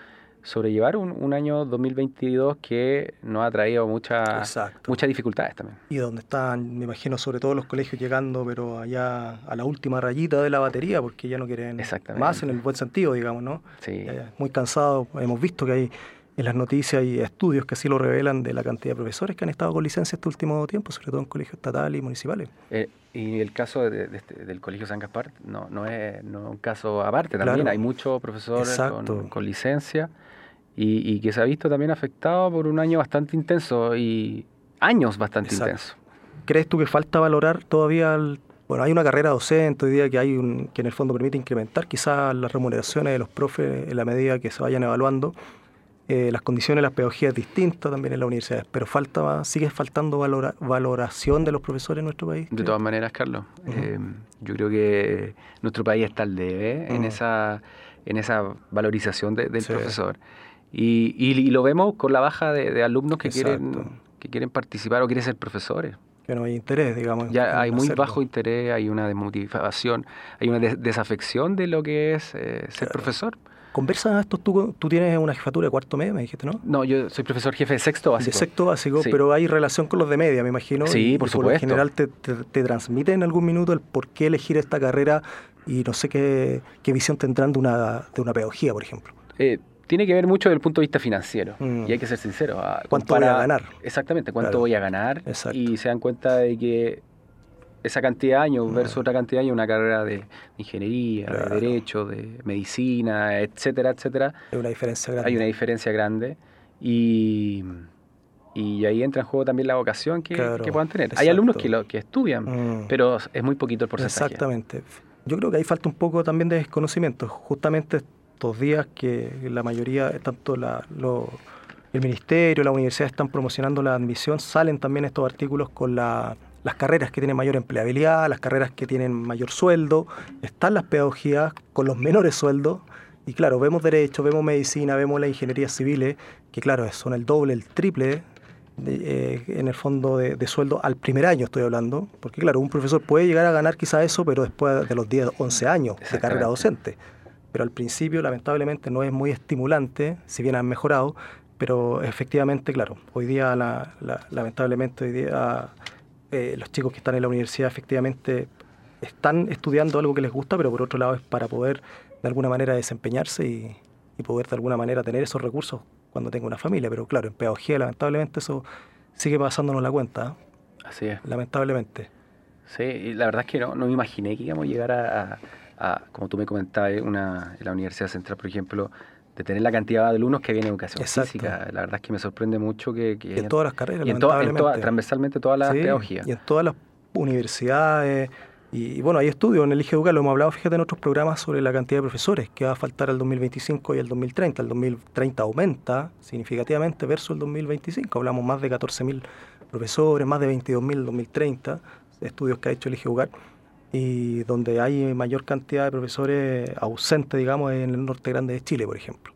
sobrellevar un, un año 2022 que nos ha traído mucha, Exacto. muchas dificultades también. Y donde están, me imagino, sobre todo los colegios llegando, pero allá a la última rayita de la batería, porque ya no quieren más en el buen sentido, digamos, ¿no? Sí, Muy cansados. Hemos visto que hay en las noticias y estudios que así lo revelan de la cantidad de profesores que han estado con licencia este último tiempo, sobre todo en colegios estatales y municipales. Eh, y el caso de- de este- del Colegio San Gaspar no, no, es, no un caso aparte también. Claro. Hay muchos profesores con, con licencia y, y que se ha visto también afectado por un año bastante intenso y años bastante Exacto. intensos. ¿Crees tú que falta valorar todavía el- Bueno, hay una carrera docente hoy día que hay un, que en el fondo permite incrementar quizás las remuneraciones de los profes en la medida que se vayan evaluando. Eh, las condiciones de las pedagogías distintas también en las universidades, pero falta sigue faltando valora- valoración de los profesores en nuestro país. De todas maneras, Carlos, Ujú. eh, yo creo que nuestro país está al debe en, Mm. esa, en esa valorización de- del Sí. profesor. Y, y- y lo vemos con la baja de, de alumnos que quieren, que quieren participar o quieren ser profesores. que no hay interés, digamos. Ya hay muy hacerlo. bajo interés, hay una desmotivación, hay una des- desafección de lo que es eh, ser Claro. profesor. ¿Conversas esto? Tú, tú tienes una jefatura de cuarto medio, me dijiste, ¿no? No, yo soy profesor jefe de sexto básico. De sexto básico, Sí. pero hay relación con los de media, me imagino. Sí, y- por y Por lo supuesto. general te, te, te transmiten en algún minuto el por qué elegir esta carrera y no sé qué, qué visión tendrán de una, de una pedagogía, por ejemplo. Eh, tiene que ver mucho desde el punto de vista financiero. Mm. Y hay que ser sincero. ah, ¿Cuánto voy a ganar? Exactamente, cuánto Claro. voy a ganar. Exacto. Y se dan cuenta de que esa cantidad de años Mm. versus otra cantidad de años, una carrera de ingeniería, Claro. de derecho, de medicina, etcétera, etcétera, Hay una diferencia grande. hay una diferencia grande. Y, y ahí entra en juego también la vocación que, Claro, que puedan tener. Hay alumnos que, lo, que estudian, Mm. pero es muy poquito el porcentaje. Exactamente. Yo creo que ahí falta un poco también de desconocimiento. Justamente estos días que la mayoría, tanto la, lo- el ministerio, la universidad están promocionando la admisión, salen también estos artículos con la- las carreras que tienen mayor empleabilidad, las carreras que tienen mayor sueldo, están las pedagogías con los menores sueldos Y claro, vemos derecho, vemos medicina, vemos la ingeniería civiles, que claro, son el doble, el triple eh, en el fondo de, sueldo al primer año estoy hablando, porque claro, un profesor puede llegar a ganar quizá eso, pero después de los 10, 11 años de carrera docente. Pero al principio, lamentablemente, no es muy estimulante, si bien han mejorado, pero efectivamente, claro, hoy día, lamentablemente, hoy día eh, los chicos que están en la universidad efectivamente están estudiando algo que les gusta, pero por otro lado es para poder de alguna manera desempeñarse y, y poder de alguna manera tener esos recursos cuando tenga una familia. Pero claro, en pedagogía lamentablemente eso sigue pasándonos la cuenta. ¿eh? Así es. Lamentablemente. Sí, y la verdad es que no, no me imaginé que íbamos a llegar a, a, como tú me comentabas, una, en la Universidad Central, por ejemplo, de tener la cantidad de alumnos que viene educación física. La verdad es que me sorprende mucho que... que en todas las carreras, y en, en transversalmente todas las pedagogías. Y en todas las universidades y, bueno, hay estudios en el IGE Educar, lo hemos hablado, fíjate, en otros programas sobre la cantidad de profesores que va a faltar al 2025 y al 2030. El 2030 aumenta significativamente versus el 2025. Hablamos más de 14.000 profesores, más de 22.000 en el 2030, estudios que ha hecho el IGE Educar, y donde hay mayor cantidad de profesores ausentes, digamos, en el norte grande de Chile, por ejemplo.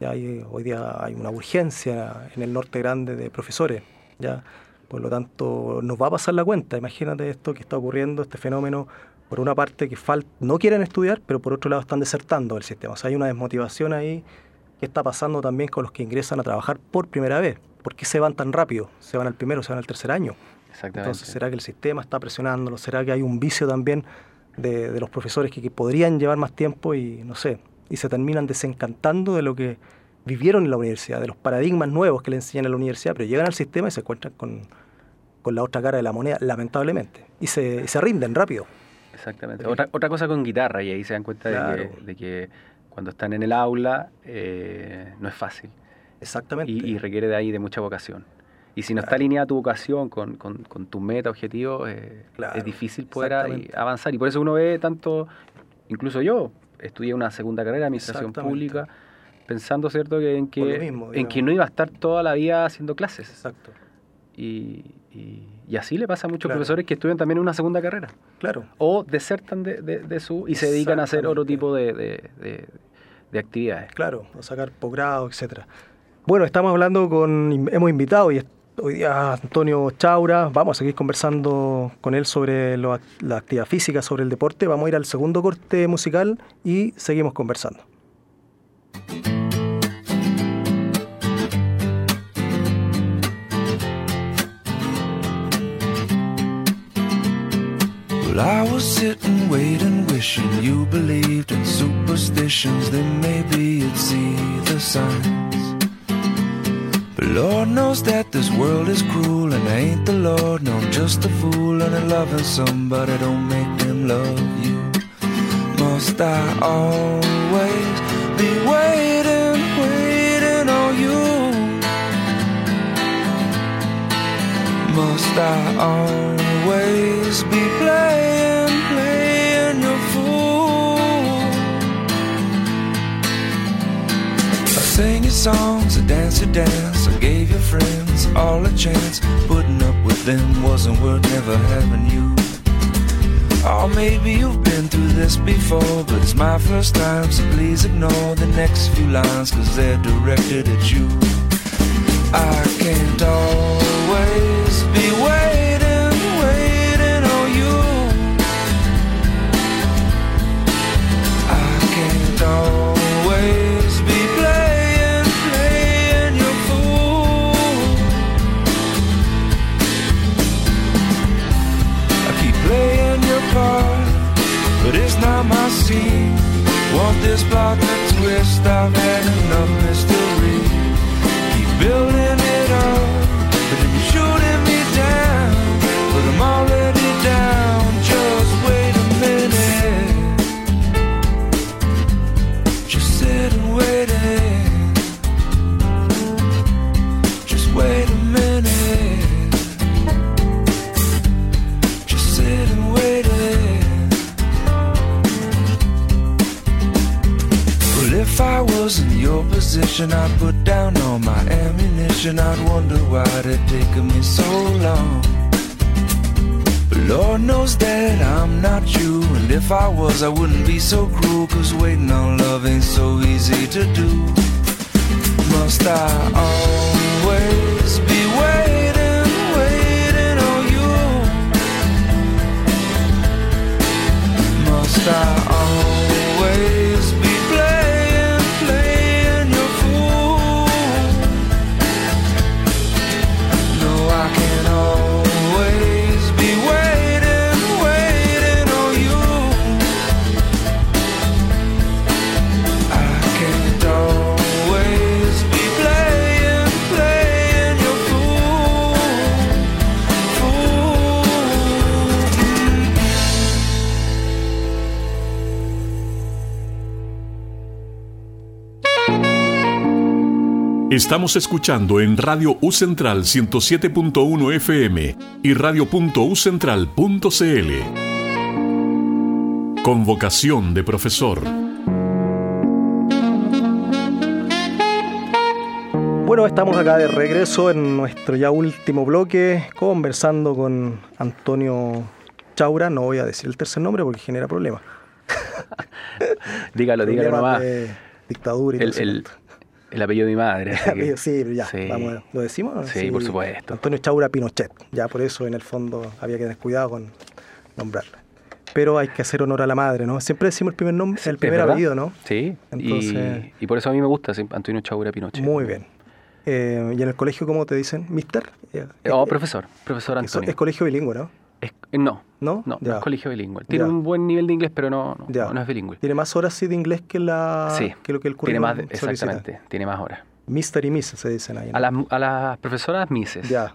Ya hay, hoy día hay una urgencia en el norte grande de profesores. Ya por lo tanto, nos va a pasar la cuenta. Imagínate esto que está ocurriendo, este fenómeno, por una parte que no quieren estudiar, pero por otro lado están desertando el sistema. O sea, hay una desmotivación ahí que está pasando también con los que ingresan a trabajar por primera vez. ¿Por qué se van tan rápido? Se van al primero, se van al tercer año. Exactamente. Entonces, ¿será que el sistema está presionándolo? ¿Será que hay un vicio también de, los profesores que, que, podrían llevar más tiempo y, no sé, y se terminan desencantando de lo que vivieron en la universidad, de los paradigmas nuevos que le enseñan en la universidad, pero llegan al sistema y se encuentran con, con la otra cara de la moneda, lamentablemente, y se, se rinden rápido. Exactamente. Otra, otra cosa con guitarra, y ahí se dan cuenta de, que, cuando están en el aula eh, no es fácil. Exactamente. Y, requiere de ahí de mucha vocación. Y si no está alineada tu vocación con, con, tu meta, objetivo, eh, es difícil poder avanzar. Y por eso uno ve tanto, incluso yo, estudié una segunda carrera, administración pública, pensando, ¿cierto?, que en que, en que no iba a estar toda la vida haciendo clases. Exacto. Y, y, así le pasa a muchos profesores que estudian también una segunda carrera. Claro. O desertan de, de, su y se dedican a hacer otro tipo de, de actividades. Claro, a sacar posgrado, etcétera. Bueno, estamos hablando con, hemos invitado y hoy día Antonio Chaura, vamos a seguir conversando con él sobre la actividad física, sobre el deporte, vamos a ir al segundo corte musical y seguimos conversando. I was sitting, waiting, wishing you believed in superstitions. Then maybe you'd see the signs. Lord knows that this world is cruel, and I ain't the Lord. No, I'm just a fool, and I'm loving somebody don't make them love you. Must I always be waiting, waiting on you? Must I always be playing? sang your fool? I sing your songs, I dance your dance, gave your friends all a chance. Putting up with them wasn't worth never having you. Oh, maybe you've been through this before, but it's my first time, so please ignore the next few lines, cause they're directed at you. I can't always be see. Want this plot to twist? I've had enough mystery. Keep building ammunition. I'd wonder why it taken me so long. But Lord knows that I'm not you. And if I was, I wouldn't be so cruel. Cause waiting on love ain't so easy to do. Must I always be waiting, waiting on you? Must I always Estamos escuchando en Radio U Central 107.1 FM y radio.ucentral.cl. Convocación de profesor. Bueno, estamos acá de regreso en nuestro ya último bloque, conversando con Antonio Chaura. No voy a decir el tercer nombre porque genera problemas. Dígalo, dígalo nomás. de dictadura y El, todo el- apellido de mi madre. Sí, pero ya, Sí. vamos, ¿lo decimos? Sí, por supuesto. Antonio Chaura Pinochet, ya por eso en el fondo había que tener cuidado con nombrarlo. Pero hay que hacer honor a la madre, ¿no? Siempre decimos el primer nombre, el ¿Es primer apellido, ¿no? Sí, Entonces- y, y por eso a mí me gusta sí, Antonio Chaura Pinochet. Muy bien. Eh, ¿Y en el colegio cómo te dicen? ¿Mister? Eh, Eh, Oh, eh, profesor, profesor eso- Antonio. es colegio bilingüe, ¿no? Es- eh, no, ¿No? es colegio bilingüe. Tiene un buen nivel de inglés, pero no, no, es bilingüe. Tiene más horas sí de inglés que, la, Sí, que lo que el tiene más, solicita. exactamente, tiene más horas. Mister y Miss se dicen ahí. ¿no? A las, a las profesoras Mises. Ya.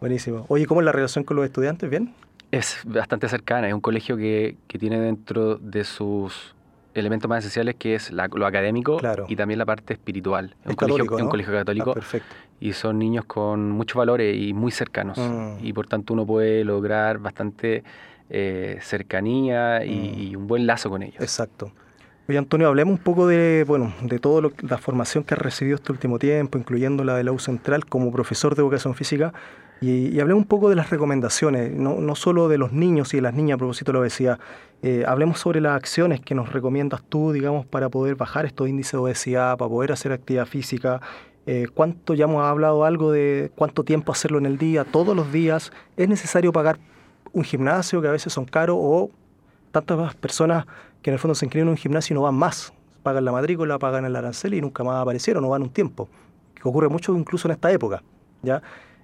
Buenísimo. Oye, ¿cómo es la relación con los estudiantes? ¿Bien? Es bastante cercana, es un colegio que, que tiene dentro de sus elementos más esenciales que es la- lo académico Claro. y también la parte espiritual. Es un, colegio, un colegio Ah, católico perfecto. Y son niños con muchos valores y muy cercanos. Mm. Y por tanto uno puede lograr bastante eh, cercanía y, Mm. y un buen lazo con ellos. Exacto. Oye, Antonio, hablemos un poco de, bueno, de toda la formación que has recibido este último tiempo, incluyendo la de la U Central como profesor de educación física, y, y hablemos un poco de las recomendaciones, no, no solo de los niños y de las niñas a propósito de la obesidad. Eh, hablemos sobre las acciones que nos recomiendas tú, digamos, para poder bajar estos índices de obesidad, para poder hacer actividad física. Eh, ¿Cuánto ya hemos hablado algo de cuánto tiempo hacerlo en el día, todos los días? ¿Es necesario pagar un gimnasio que a veces son caros o tantas personas que en el fondo se inscriben en un gimnasio y no van más. Pagan la matrícula, pagan el arancel y nunca más aparecieron, no van un tiempo. Que ocurre mucho incluso en esta época. ¿ya?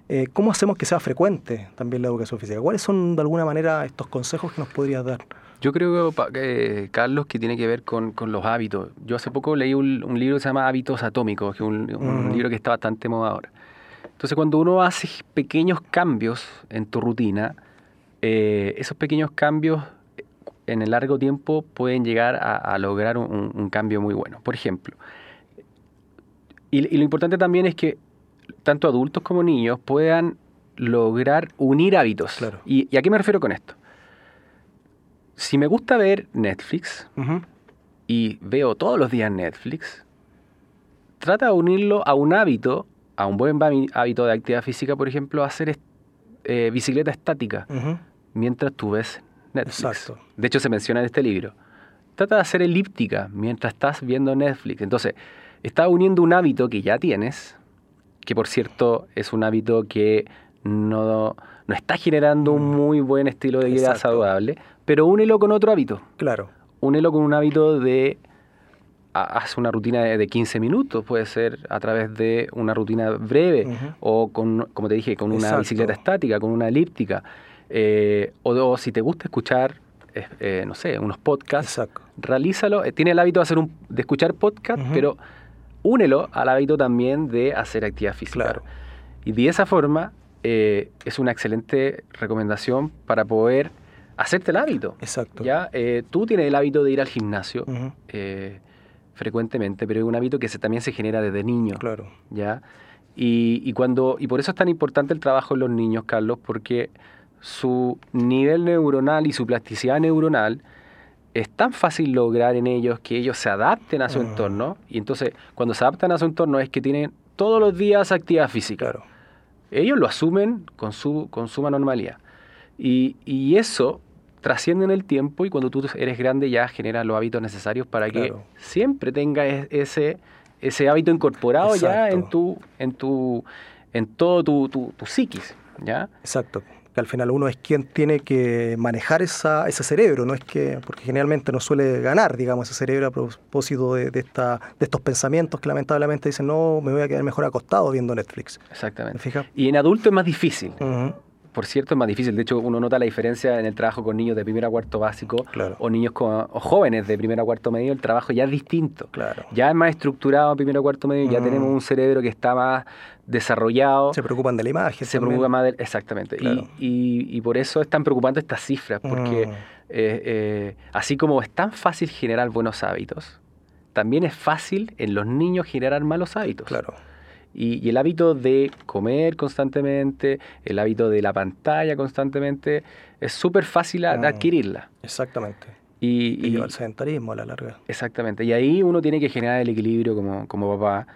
Eh, ¿Cómo hacemos que sea frecuente también la educación física? ¿Cuáles son de alguna manera estos consejos que nos podrías dar? Yo creo, que, Carlos, que tiene que ver con, con los hábitos. Yo hace poco leí un, un libro que se llama Hábitos Atómicos, que es un, libro que está bastante moda ahora. Entonces, cuando uno hace pequeños cambios en tu rutina, eh, esos pequeños cambios eh, en el largo tiempo pueden llegar a, a lograr un, un cambio muy bueno. Por ejemplo, y, y lo importante también es que tanto adultos como niños puedan lograr unir hábitos. Claro. ¿Y, y a qué me refiero con esto? Si me gusta ver Netflix y veo todos los días Netflix, trata de unirlo a un hábito, a un buen há- hábito de actividad física, por ejemplo, hacer eh, bicicleta estática mientras tú ves Netflix. Exacto. De hecho, se menciona en este libro. Trata de hacer elíptica mientras estás viendo Netflix. Entonces, estás uniendo un hábito que ya tienes, que por cierto es un hábito que no, no está generando un muy buen estilo de vida Exacto. saludable, pero únelo con otro hábito. Claro. Únelo con un hábito de ha- haz una rutina de, de 15 minutos, puede ser a través de una rutina breve o con, como te dije, con una Exacto. bicicleta estática, con una elíptica. Eh, o, o si te gusta escuchar, eh, no sé, unos podcasts, Exacto. realízalo. Eh, Tiene el hábito de, hacer un, de escuchar podcast, pero únelo al hábito también de hacer actividad física. Claro. Y de esa forma eh, es una excelente recomendación para poder hacerte el hábito. Exacto. Ya, eh, tú tienes el hábito de ir al gimnasio eh, frecuentemente, pero es un hábito que se, también se genera desde niño. Claro. ¿ya? Y, y cuando, y por eso es tan importante el trabajo en los niños, Carlos, porque su nivel neuronal y su plasticidad neuronal es tan fácil lograr en ellos que ellos se adapten a su entorno. Y entonces, cuando se adaptan a su entorno es que tienen todos los días actividad física. Claro. Ellos lo asumen con, su, con suma normalidad. Y, y eso trasciende en el tiempo y cuando tú eres grande ya generas los hábitos necesarios para que Claro. siempre tenga e- ese, ese hábito incorporado ya en tu, en tu, en todo tu, tu, tu psiquis, ¿ya? Exacto. Que al final uno es quien tiene que manejar esa, ese cerebro, no es que, porque generalmente no suele ganar, digamos, ese cerebro a propósito de, de, esta, de estos pensamientos que lamentablemente dicen, no, me voy a quedar mejor acostado viendo Netflix. ¿Te Exactamente. Y en adulto es más difícil. Por cierto, es más difícil. De hecho, uno nota la diferencia en el trabajo con niños de primero a cuarto básico Claro. o niños con, o jóvenes de primero a cuarto medio. El trabajo ya es distinto. Claro. Ya es más estructurado primero a cuarto medio. Ya Mm. tenemos un cerebro que está más desarrollado. Se preocupan de la imagen. se también. preocupa más del- exactamente. Y, y por eso es tan preocupante estas cifras, porque Mm. eh, eh, así como es tan fácil generar buenos hábitos, también es fácil en los niños generar malos hábitos. Claro. Y, y el hábito de comer constantemente, el hábito de la pantalla constantemente, es súper fácil a- de Mm. adquirirla. Exactamente. Y, Y y- sedentarismo a la larga. exactamente. Y ahí uno tiene que generar el equilibrio como, como papá.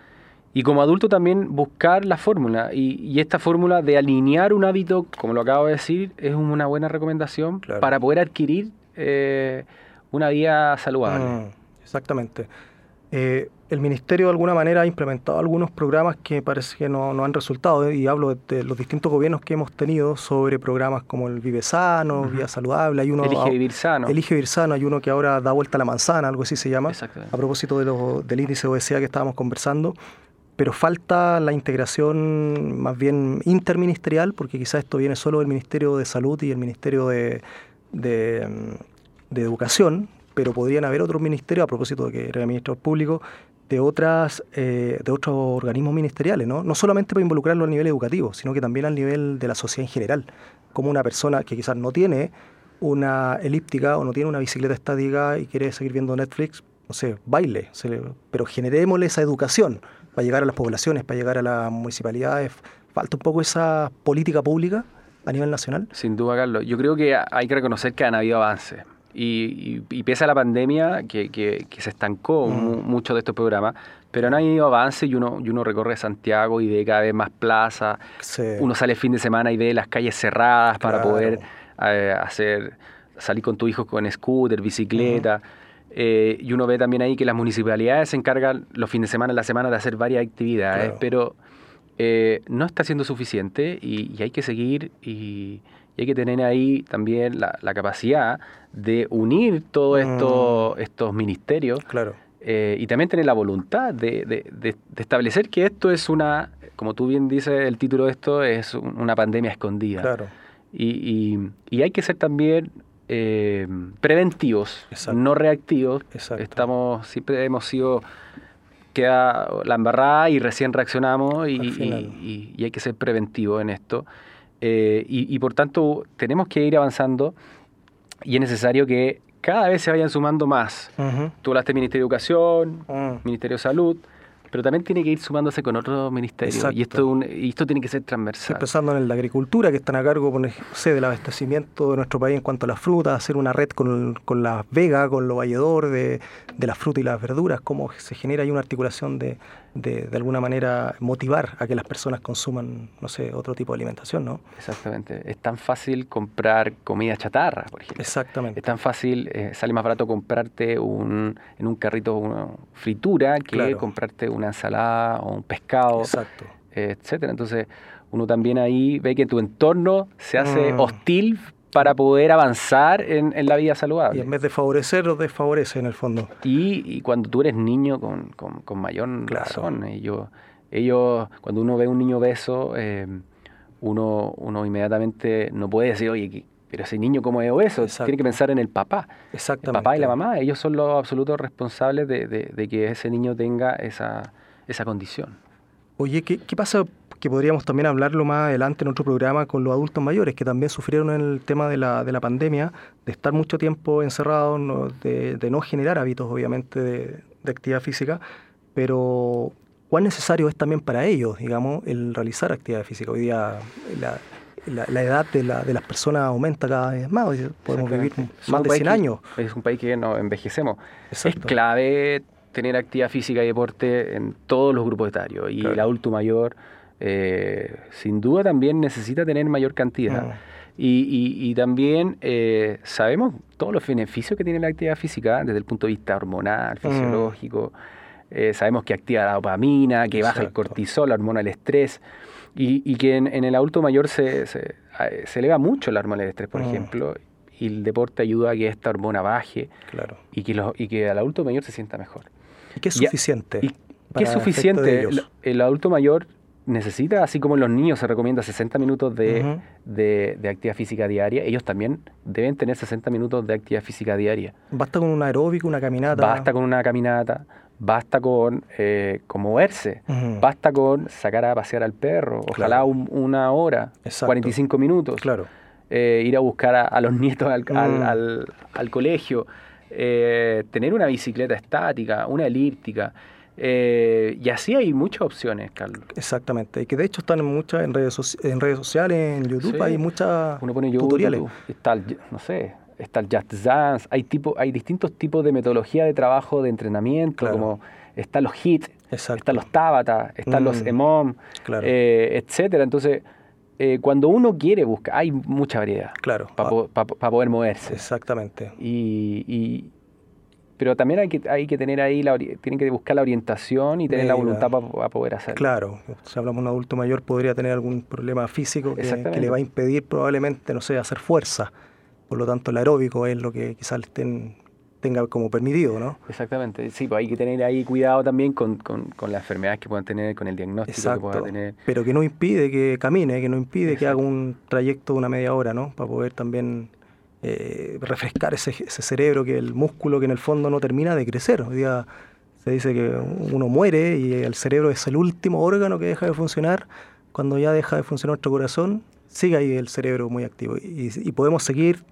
Y como adulto también buscar la fórmula. Y, y esta fórmula de alinear un hábito, como lo acabo de decir, es una buena recomendación Claro. para poder adquirir eh, una vida saludable. Mm, exactamente. Eh, el ministerio de alguna manera ha implementado algunos programas que parece que no, no han resultado, eh, y hablo de, de los distintos gobiernos que hemos tenido sobre programas como el Vive Sano, Vida Saludable, hay uno Elige vivir sano. Elige Vivir Sano, hay uno que ahora da vuelta a la manzana, algo así se llama, Exactamente. a propósito de lo- del índice de obesidad que estábamos conversando, pero falta la integración más bien interministerial, porque quizás esto viene solo del Ministerio de Salud y el Ministerio de, de, mm, de Educación, pero podrían haber otros ministerios, a propósito de que era administrador público, de otras eh, de otros organismos ministeriales, ¿no? No solamente para involucrarlo a nivel educativo, sino que también al nivel de la sociedad en general, como una persona que quizás no tiene una elíptica o no tiene una bicicleta estática y quiere seguir viendo Netflix, no sé, baile, pero generémosle esa educación para llegar a las poblaciones, para llegar a las municipalidades. Falta un poco esa política pública a nivel nacional. Sin duda, Carlos. Yo creo que hay que reconocer que han habido avances. Y, y, y pese a la pandemia, que, que- que se estancó Mm. mu- mucho de estos programas, pero han habido avances y uno, y uno recorre Santiago y ve cada vez más plazas. Uno sale el fin de semana y ve las calles cerradas para poder eh, hacer salir con tu hijo con scooter, bicicleta. Eh, y uno ve también ahí que las municipalidades se encargan los fines de semana, en la semana, de hacer varias actividades, Claro. pero eh, no está siendo suficiente y, y hay que seguir y, y hay que tener ahí también la, la capacidad de unir todos Mm. estos, ministerios Claro. eh, y también tener la voluntad de, de- de- de establecer que esto es una, como tú bien dices, el título de esto es un- una pandemia escondida. Claro. Y, y- y hay que ser también eh, preventivos, Exacto. no reactivos. Exacto. Estamos, siempre hemos sido queda la embarrada y recién reaccionamos y, y- y hay que ser preventivo en esto. Eh, y, y por tanto tenemos que ir avanzando y es necesario que cada vez se vayan sumando más. Ujú. Tú hablaste del Ministerio de Educación, Mm. Ministerio de Salud, pero también tiene que ir sumándose con otros ministerios. Exacto. Y esto, es un- y esto tiene que ser transversal. pensando en de agricultura, que están a cargo no sé, del abastecimiento de nuestro país en cuanto a las frutas, hacer una red con, con las vegas, con lo valledor de, de las frutas y las verduras, cómo se genera ahí una articulación de, de, de alguna manera, motivar a que las personas consuman, no sé, otro tipo de alimentación, ¿no? Exactamente. Es tan fácil comprar comida chatarra, por ejemplo. Exactamente. Es tan fácil, eh, sale más barato comprarte un, en un carrito una fritura que Claro. comprarte una ensalada o un pescado, Exacto. eh, etcétera. Entonces, uno también ahí ve que tu entorno se hace Mm. hostil para poder avanzar en, en la vida Y saludable. en vez de favorecer, los desfavorece en el fondo. Y, y cuando tú eres niño, con, con- con mayor Claro. razón. Ellos, ellos, cuando uno ve un niño obeso, eh, uno, uno inmediatamente no puede decir, oye, ¿qué- pero ese niño cómo es obeso, Exacto. tiene que pensar en el papá. El Exactamente. papá y la mamá, ellos son los absolutos responsables de, de- de que ese niño tenga esa, esa condición. Oye, ¿qué, qué pasa? Que podríamos también hablarlo más adelante en otro programa con los adultos mayores, que también sufrieron el tema de la, de la pandemia, de estar mucho tiempo encerrados, no- de, de no generar hábitos, obviamente, de, de actividad física, pero cuán necesario es también para ellos, digamos, el realizar actividad física. Hoy día la, la- la edad de, la- de las personas aumenta cada vez más, podemos vivir más de un 100 país que- años. Es un país que nos envejecemos. Exacto. Es clave tener actividad física y deporte en todos los grupos etarios. Y Claro. el adulto mayor, eh, sin duda, también necesita tener mayor cantidad. Mm. Y, y- y también eh, sabemos todos los beneficios que tiene la actividad física desde el punto de vista hormonal, Mm. fisiológico. Eh, sabemos que activa la dopamina, que baja el cortisol, la hormona del estrés. Y, y que en, en el adulto mayor se, se, se eleva mucho la hormona del estrés, por Mm. ejemplo. Y el deporte ayuda a que esta hormona baje Claro. y que, los, y que el adulto mayor se sienta mejor. ¿Y qué es suficiente? ¿Y para qué es suficiente? El, el adulto mayor necesita, así como en los niños se recomienda 60 minutos de, de- de actividad física diaria, ellos también deben tener 60 minutos de actividad física diaria. Basta con un aeróbico, una caminata. Basta con una caminata, basta con, eh, con moverse, basta con sacar a pasear al perro, ojalá Claro. un- una hora, Exacto. 45 minutos, Claro. eh, ir a buscar a, a los nietos al, al- Mm. al- al colegio, eh, tener una bicicleta estática, una elíptica. Eh, y así hay muchas opciones, Carlos. Exactamente. Y que de hecho están en muchas en redes, en redes sociales, en YouTube, Sí. hay muchas Uno pone YouTube, tutoriales. YouTube, está el, no sé, está el Just Dance, hay, tipo, hay distintos tipos de metodología de trabajo, de entrenamiento, Claro. como están los HIT, Exacto. están los Tabata, están los Mm. EMOM, Claro. eh, etcétera. Entonces, eh, cuando uno quiere buscar, hay mucha variedad Claro. para Ah, poder moverse. Exactamente. Y, y- pero también hay que, hay que tener ahí, la, tienen que buscar la orientación y tener la voluntad para poder hacerlo. Claro, si hablamos de un adulto mayor podría tener algún problema físico que, le va a impedir probablemente, no sé, hacer fuerza. Por lo tanto, el aeróbico es lo que quizás estén- tenga como permitido, ¿no? Exactamente, sí, pues hay que tener ahí cuidado también con, con- con las enfermedades que puedan tener, con el diagnóstico que pueda tener. Pero que no impide que camine, que no impide que haga un trayecto de una media hora, ¿no? Para poder también eh, refrescar ese, cerebro, que el músculo que en el fondo no termina de crecer. Hoy día se dice que uno muere y el cerebro es el último órgano que deja de funcionar. Cuando ya deja de funcionar nuestro corazón, sigue ahí el cerebro muy activo. Y, y podemos seguir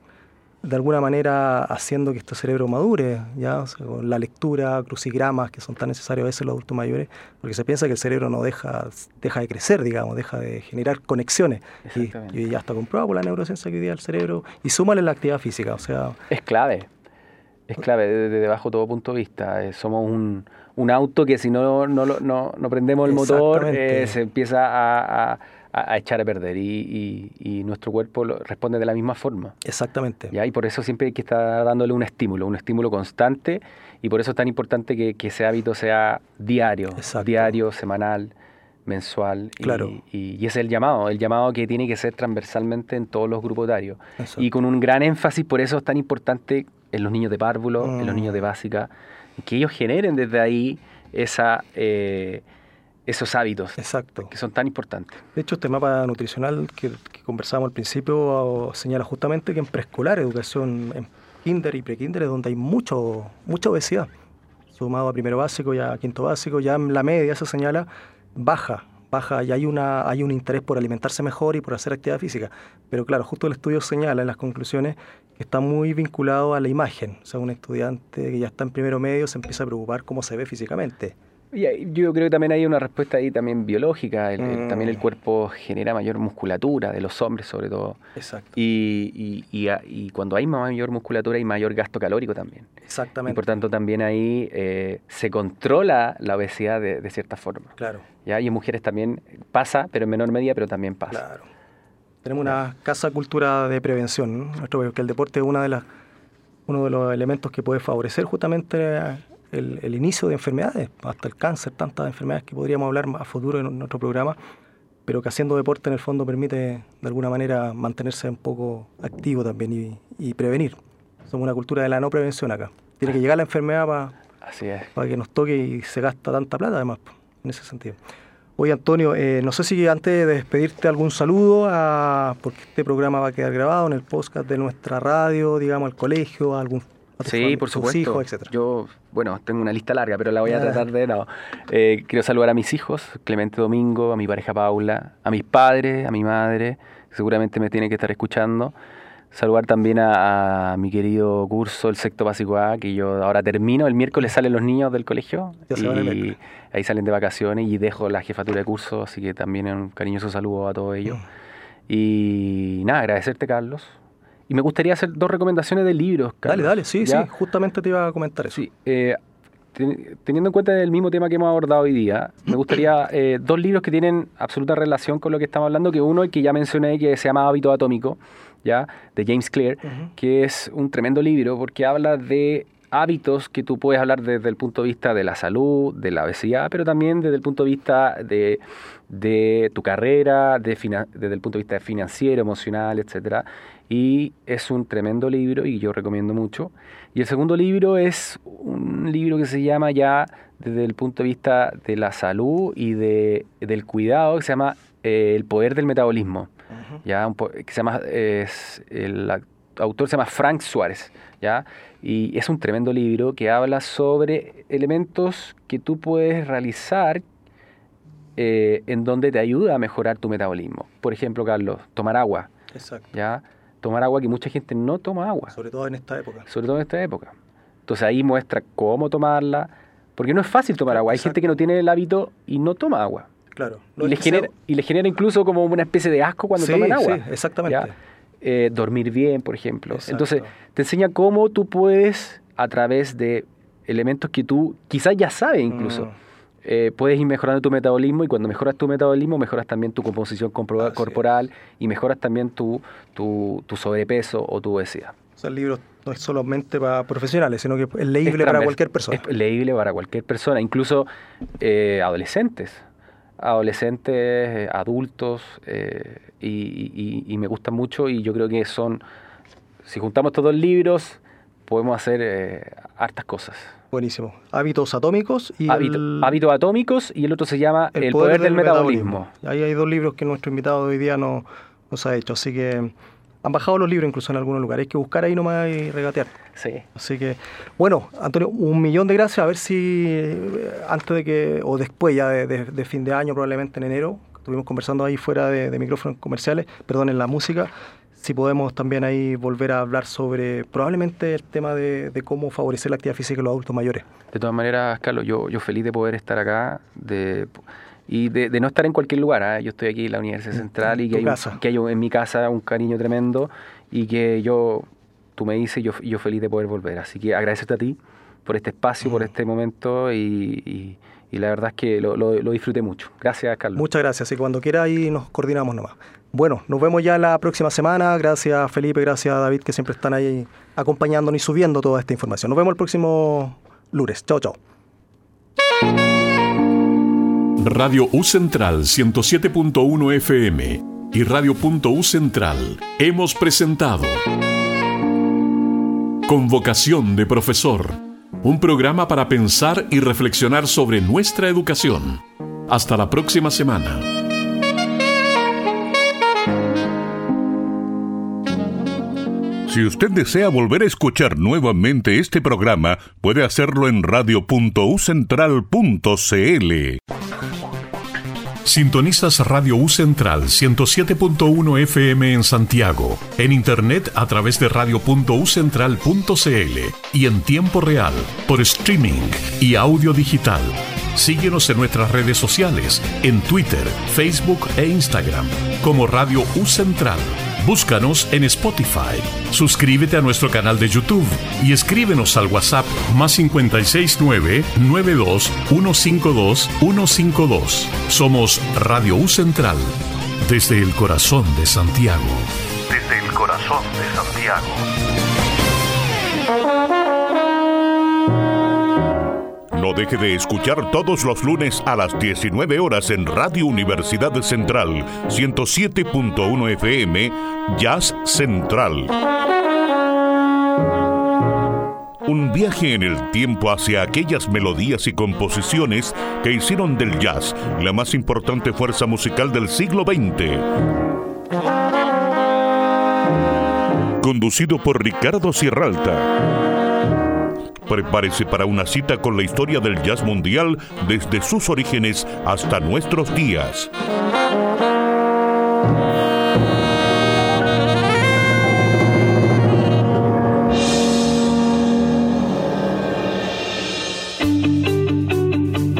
de alguna manera haciendo que este cerebro madure, ¿ya? O sea, con la lectura, crucigramas que son tan necesarios a veces en los adultos mayores, porque se piensa que el cerebro no deja, deja de crecer, digamos, deja de generar conexiones. Y, y ya está comprobado por la neurociencia que hoy día el cerebro, y súmale la actividad física, o sea, Es clave, es clave desde, bajo todo punto de vista. Eh, somos un, un auto que si no, no, no, no prendemos el motor eh, se empieza a, a- a echar a perder y, y- y nuestro cuerpo lo- responde de la misma forma. exactamente. ¿ya? Y por eso siempre hay que estar dándole un estímulo, un estímulo constante y por eso es tan importante que, que ese hábito sea diario, Exacto. diario, semanal, mensual. Claro. Y, y ese es el llamado, el llamado que tiene que ser transversalmente en todos los grupos etarios. Exacto. Y con un gran énfasis, por eso es tan importante en los niños de párvulo, en los Mm. niños de básica, que ellos generen desde ahí esa, eh, esos hábitos Exacto. que son tan importantes. De hecho, este mapa nutricional que, que conversábamos al principio señala justamente que en preescolar, educación en kinder y prekinder, es donde hay mucho, mucha obesidad. Sumado a primero básico y a quinto básico, ya en la media se señala baja, baja, y hay, una, hay un interés por alimentarse mejor y por hacer actividad física. Pero claro, justo el estudio señala en las conclusiones que está muy vinculado a la imagen. O sea, un estudiante que ya está en primero medio se empieza a preocupar cómo se ve físicamente. Y yo creo que también hay una respuesta ahí también biológica. el- el- Mm. también el cuerpo genera mayor musculatura, de los hombres sobre todo. Exacto. Y, y- y a- y cuando hay mayor musculatura hay mayor gasto calórico también. Y Exactamente. por tanto también ahí eh, se controla la obesidad de, de cierta forma. Claro. ¿ya? Y en mujeres también pasa, pero en menor medida, pero también pasa. Claro. Tenemos una casa cultura de prevención, ¿no? Nuestro- porque el deporte es una de las, uno de los elementos que puede favorecer justamente el, el inicio de enfermedades, hasta el cáncer, tantas enfermedades que podríamos hablar a futuro en nuestro programa, pero que haciendo deporte en el fondo permite de alguna manera mantenerse un poco activo también y, y prevenir. Somos una cultura de la no prevención acá. Tiene que llegar la enfermedad para para que nos toque y se gasta tanta plata además, en ese sentido. Oye Antonio, eh, no sé si antes de despedirte algún saludo, a, porque este programa va a quedar grabado en el podcast de nuestra radio, digamos, al colegio, a algún a Sí, por tus supuesto. hijos, etcétera. Yo, bueno, tengo una lista larga, pero la voy a tratar de... No. Eh, quiero saludar a mis hijos, Clemente Domingo, a mi pareja Paula, a mis padres, a mi madre, que seguramente me tiene que estar escuchando. Saludar también a, a mi querido curso, el sexto básico A, que yo ahora termino. El miércoles salen los niños del colegio el y miércoles. ahí salen de vacaciones y dejo la jefatura de curso, así que también un cariñoso saludo a todos ellos. Mm. Y nada, agradecerte, Carlos. Y me gustaría hacer dos recomendaciones de libros. Dale, Carlos, dale, sí, ¿ya? sí, justamente te iba a comentar eso. Sí, eh, ten- teniendo en cuenta el mismo tema que hemos abordado hoy día, me gustaría eh, dos libros que tienen absoluta relación con lo que estamos hablando, que uno, el que ya mencioné, que se llama Hábito Atómico, ¿ya? de James Clear, que es un tremendo libro porque habla de hábitos que tú puedes hablar desde el punto de vista de la salud, de la obesidad, pero también desde el punto de vista de, tu carrera, desde el punto de vista financiero, emocional, etc. Y es un tremendo libro y yo recomiendo mucho. Y el segundo libro es un libro que se llama ya desde el punto de vista de la salud y de, del cuidado, que se llama eh, El poder del metabolismo. ya que se llama, es, el autor se llama Frank Suárez. ¿ya? Y es un tremendo libro que habla sobre elementos que tú puedes realizar eh, en donde te ayuda a mejorar tu metabolismo. Por ejemplo, Carlos, tomar agua. Exacto. ¿ya? Tomar agua que mucha gente no toma agua. Sobre todo en esta época. Sobre todo en esta época. Entonces ahí muestra cómo tomarla, porque no es fácil tomar agua. Hay gente que no tiene el hábito y no toma agua. Claro. y, le genera, y le genera incluso como una especie de asco cuando toman agua. Sí, exactamente. Eh, dormir bien, por ejemplo. Entonces, te enseña cómo tú puedes, a través de elementos que tú quizás ya sabes incluso, mm. Eh, puedes ir mejorando tu metabolismo y cuando mejoras tu metabolismo, mejoras también tu composición corporal y mejoras también tu, tu, sobrepeso o tu obesidad. O sea, el libro no es solamente para profesionales, sino que es leíble para cualquier persona. Es leíble para cualquier persona, incluso eh, adolescentes adolescentes, adultos, eh, y, me gustan mucho y yo creo que son, si juntamos todos los libros, podemos hacer eh, hartas cosas. Buenísimo. Hábitos atómicos y Hábitos atómicos y el otro se llama El, poder, del, metabolismo. Ahí hay dos libros que nuestro invitado de hoy día no, nos ha hecho, así que han bajado los libros incluso en algunos lugares. Hay que buscar ahí nomás y regatear. Sí. Así que, bueno, Antonio, un millón de gracias. A ver si eh, antes de que, o después ya de, fin de año, probablemente en enero, estuvimos conversando ahí fuera de, micrófonos comerciales, perdón, en la música, si podemos también ahí volver a hablar sobre probablemente el tema de, cómo favorecer la actividad física en los adultos mayores. De todas maneras, Carlos, yo, yo feliz de poder estar acá, de y de, no estar en cualquier lugar. ¿ah? Yo estoy aquí en la Universidad Central y que hay, que hay, en mi casa un cariño tremendo y que yo, tú me dices, yo, yo feliz de poder volver. Así que agradecerte a ti por este espacio, por este momento y, la verdad es que lo, lo, disfruté mucho. Gracias, Carlos. Muchas gracias y cuando quiera ahí nos coordinamos nomás. Bueno, nos vemos ya la próxima semana. Gracias Felipe, gracias David que siempre están ahí acompañándonos y subiendo toda esta información. Nos vemos el próximo lunes. Chao, chao. Radio U Central 107.1 FM y Radio U Central hemos presentado Convocación de Profesor, un programa para pensar y reflexionar sobre nuestra educación. Hasta la próxima semana. Si usted desea volver a escuchar nuevamente este programa, puede hacerlo en radio.ucentral.cl. Sintonizas Radio U Central 107.1 FM en Santiago, en internet a través de radio.ucentral.cl y en tiempo real por streaming y audio digital. Síguenos en nuestras redes sociales, en Twitter, Facebook e Instagram, como Radio U Central Búscanos en Spotify. Suscríbete a nuestro canal de YouTube y escríbenos al WhatsApp más 569 92 152 152. Somos Radio U Central, desde el corazón de Santiago. Desde el corazón de Santiago. No deje de escuchar todos los lunes a las 19 horas en Radio Universidad Central 107.1 FM Jazz Central. Un viaje en el tiempo hacia aquellas melodías y composiciones que hicieron del jazz la más importante fuerza musical del siglo XX. Conducido por Ricardo Sierralta. Prepárese para una cita con la historia del jazz mundial desde sus orígenes hasta nuestros días.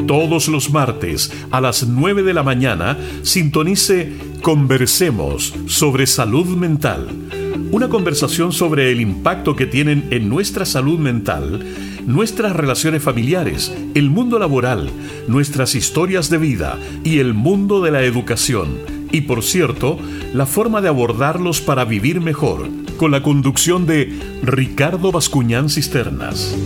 Todos los martes a las 9 de la mañana sintonice Conversemos sobre salud mental una conversación sobre el impacto que tienen en nuestra salud mental, nuestras relaciones familiares, el mundo laboral, nuestras historias de vida y el mundo de la educación y por cierto, la forma de abordarlos para vivir mejor, con la conducción de Ricardo Bascuñán Cisternas.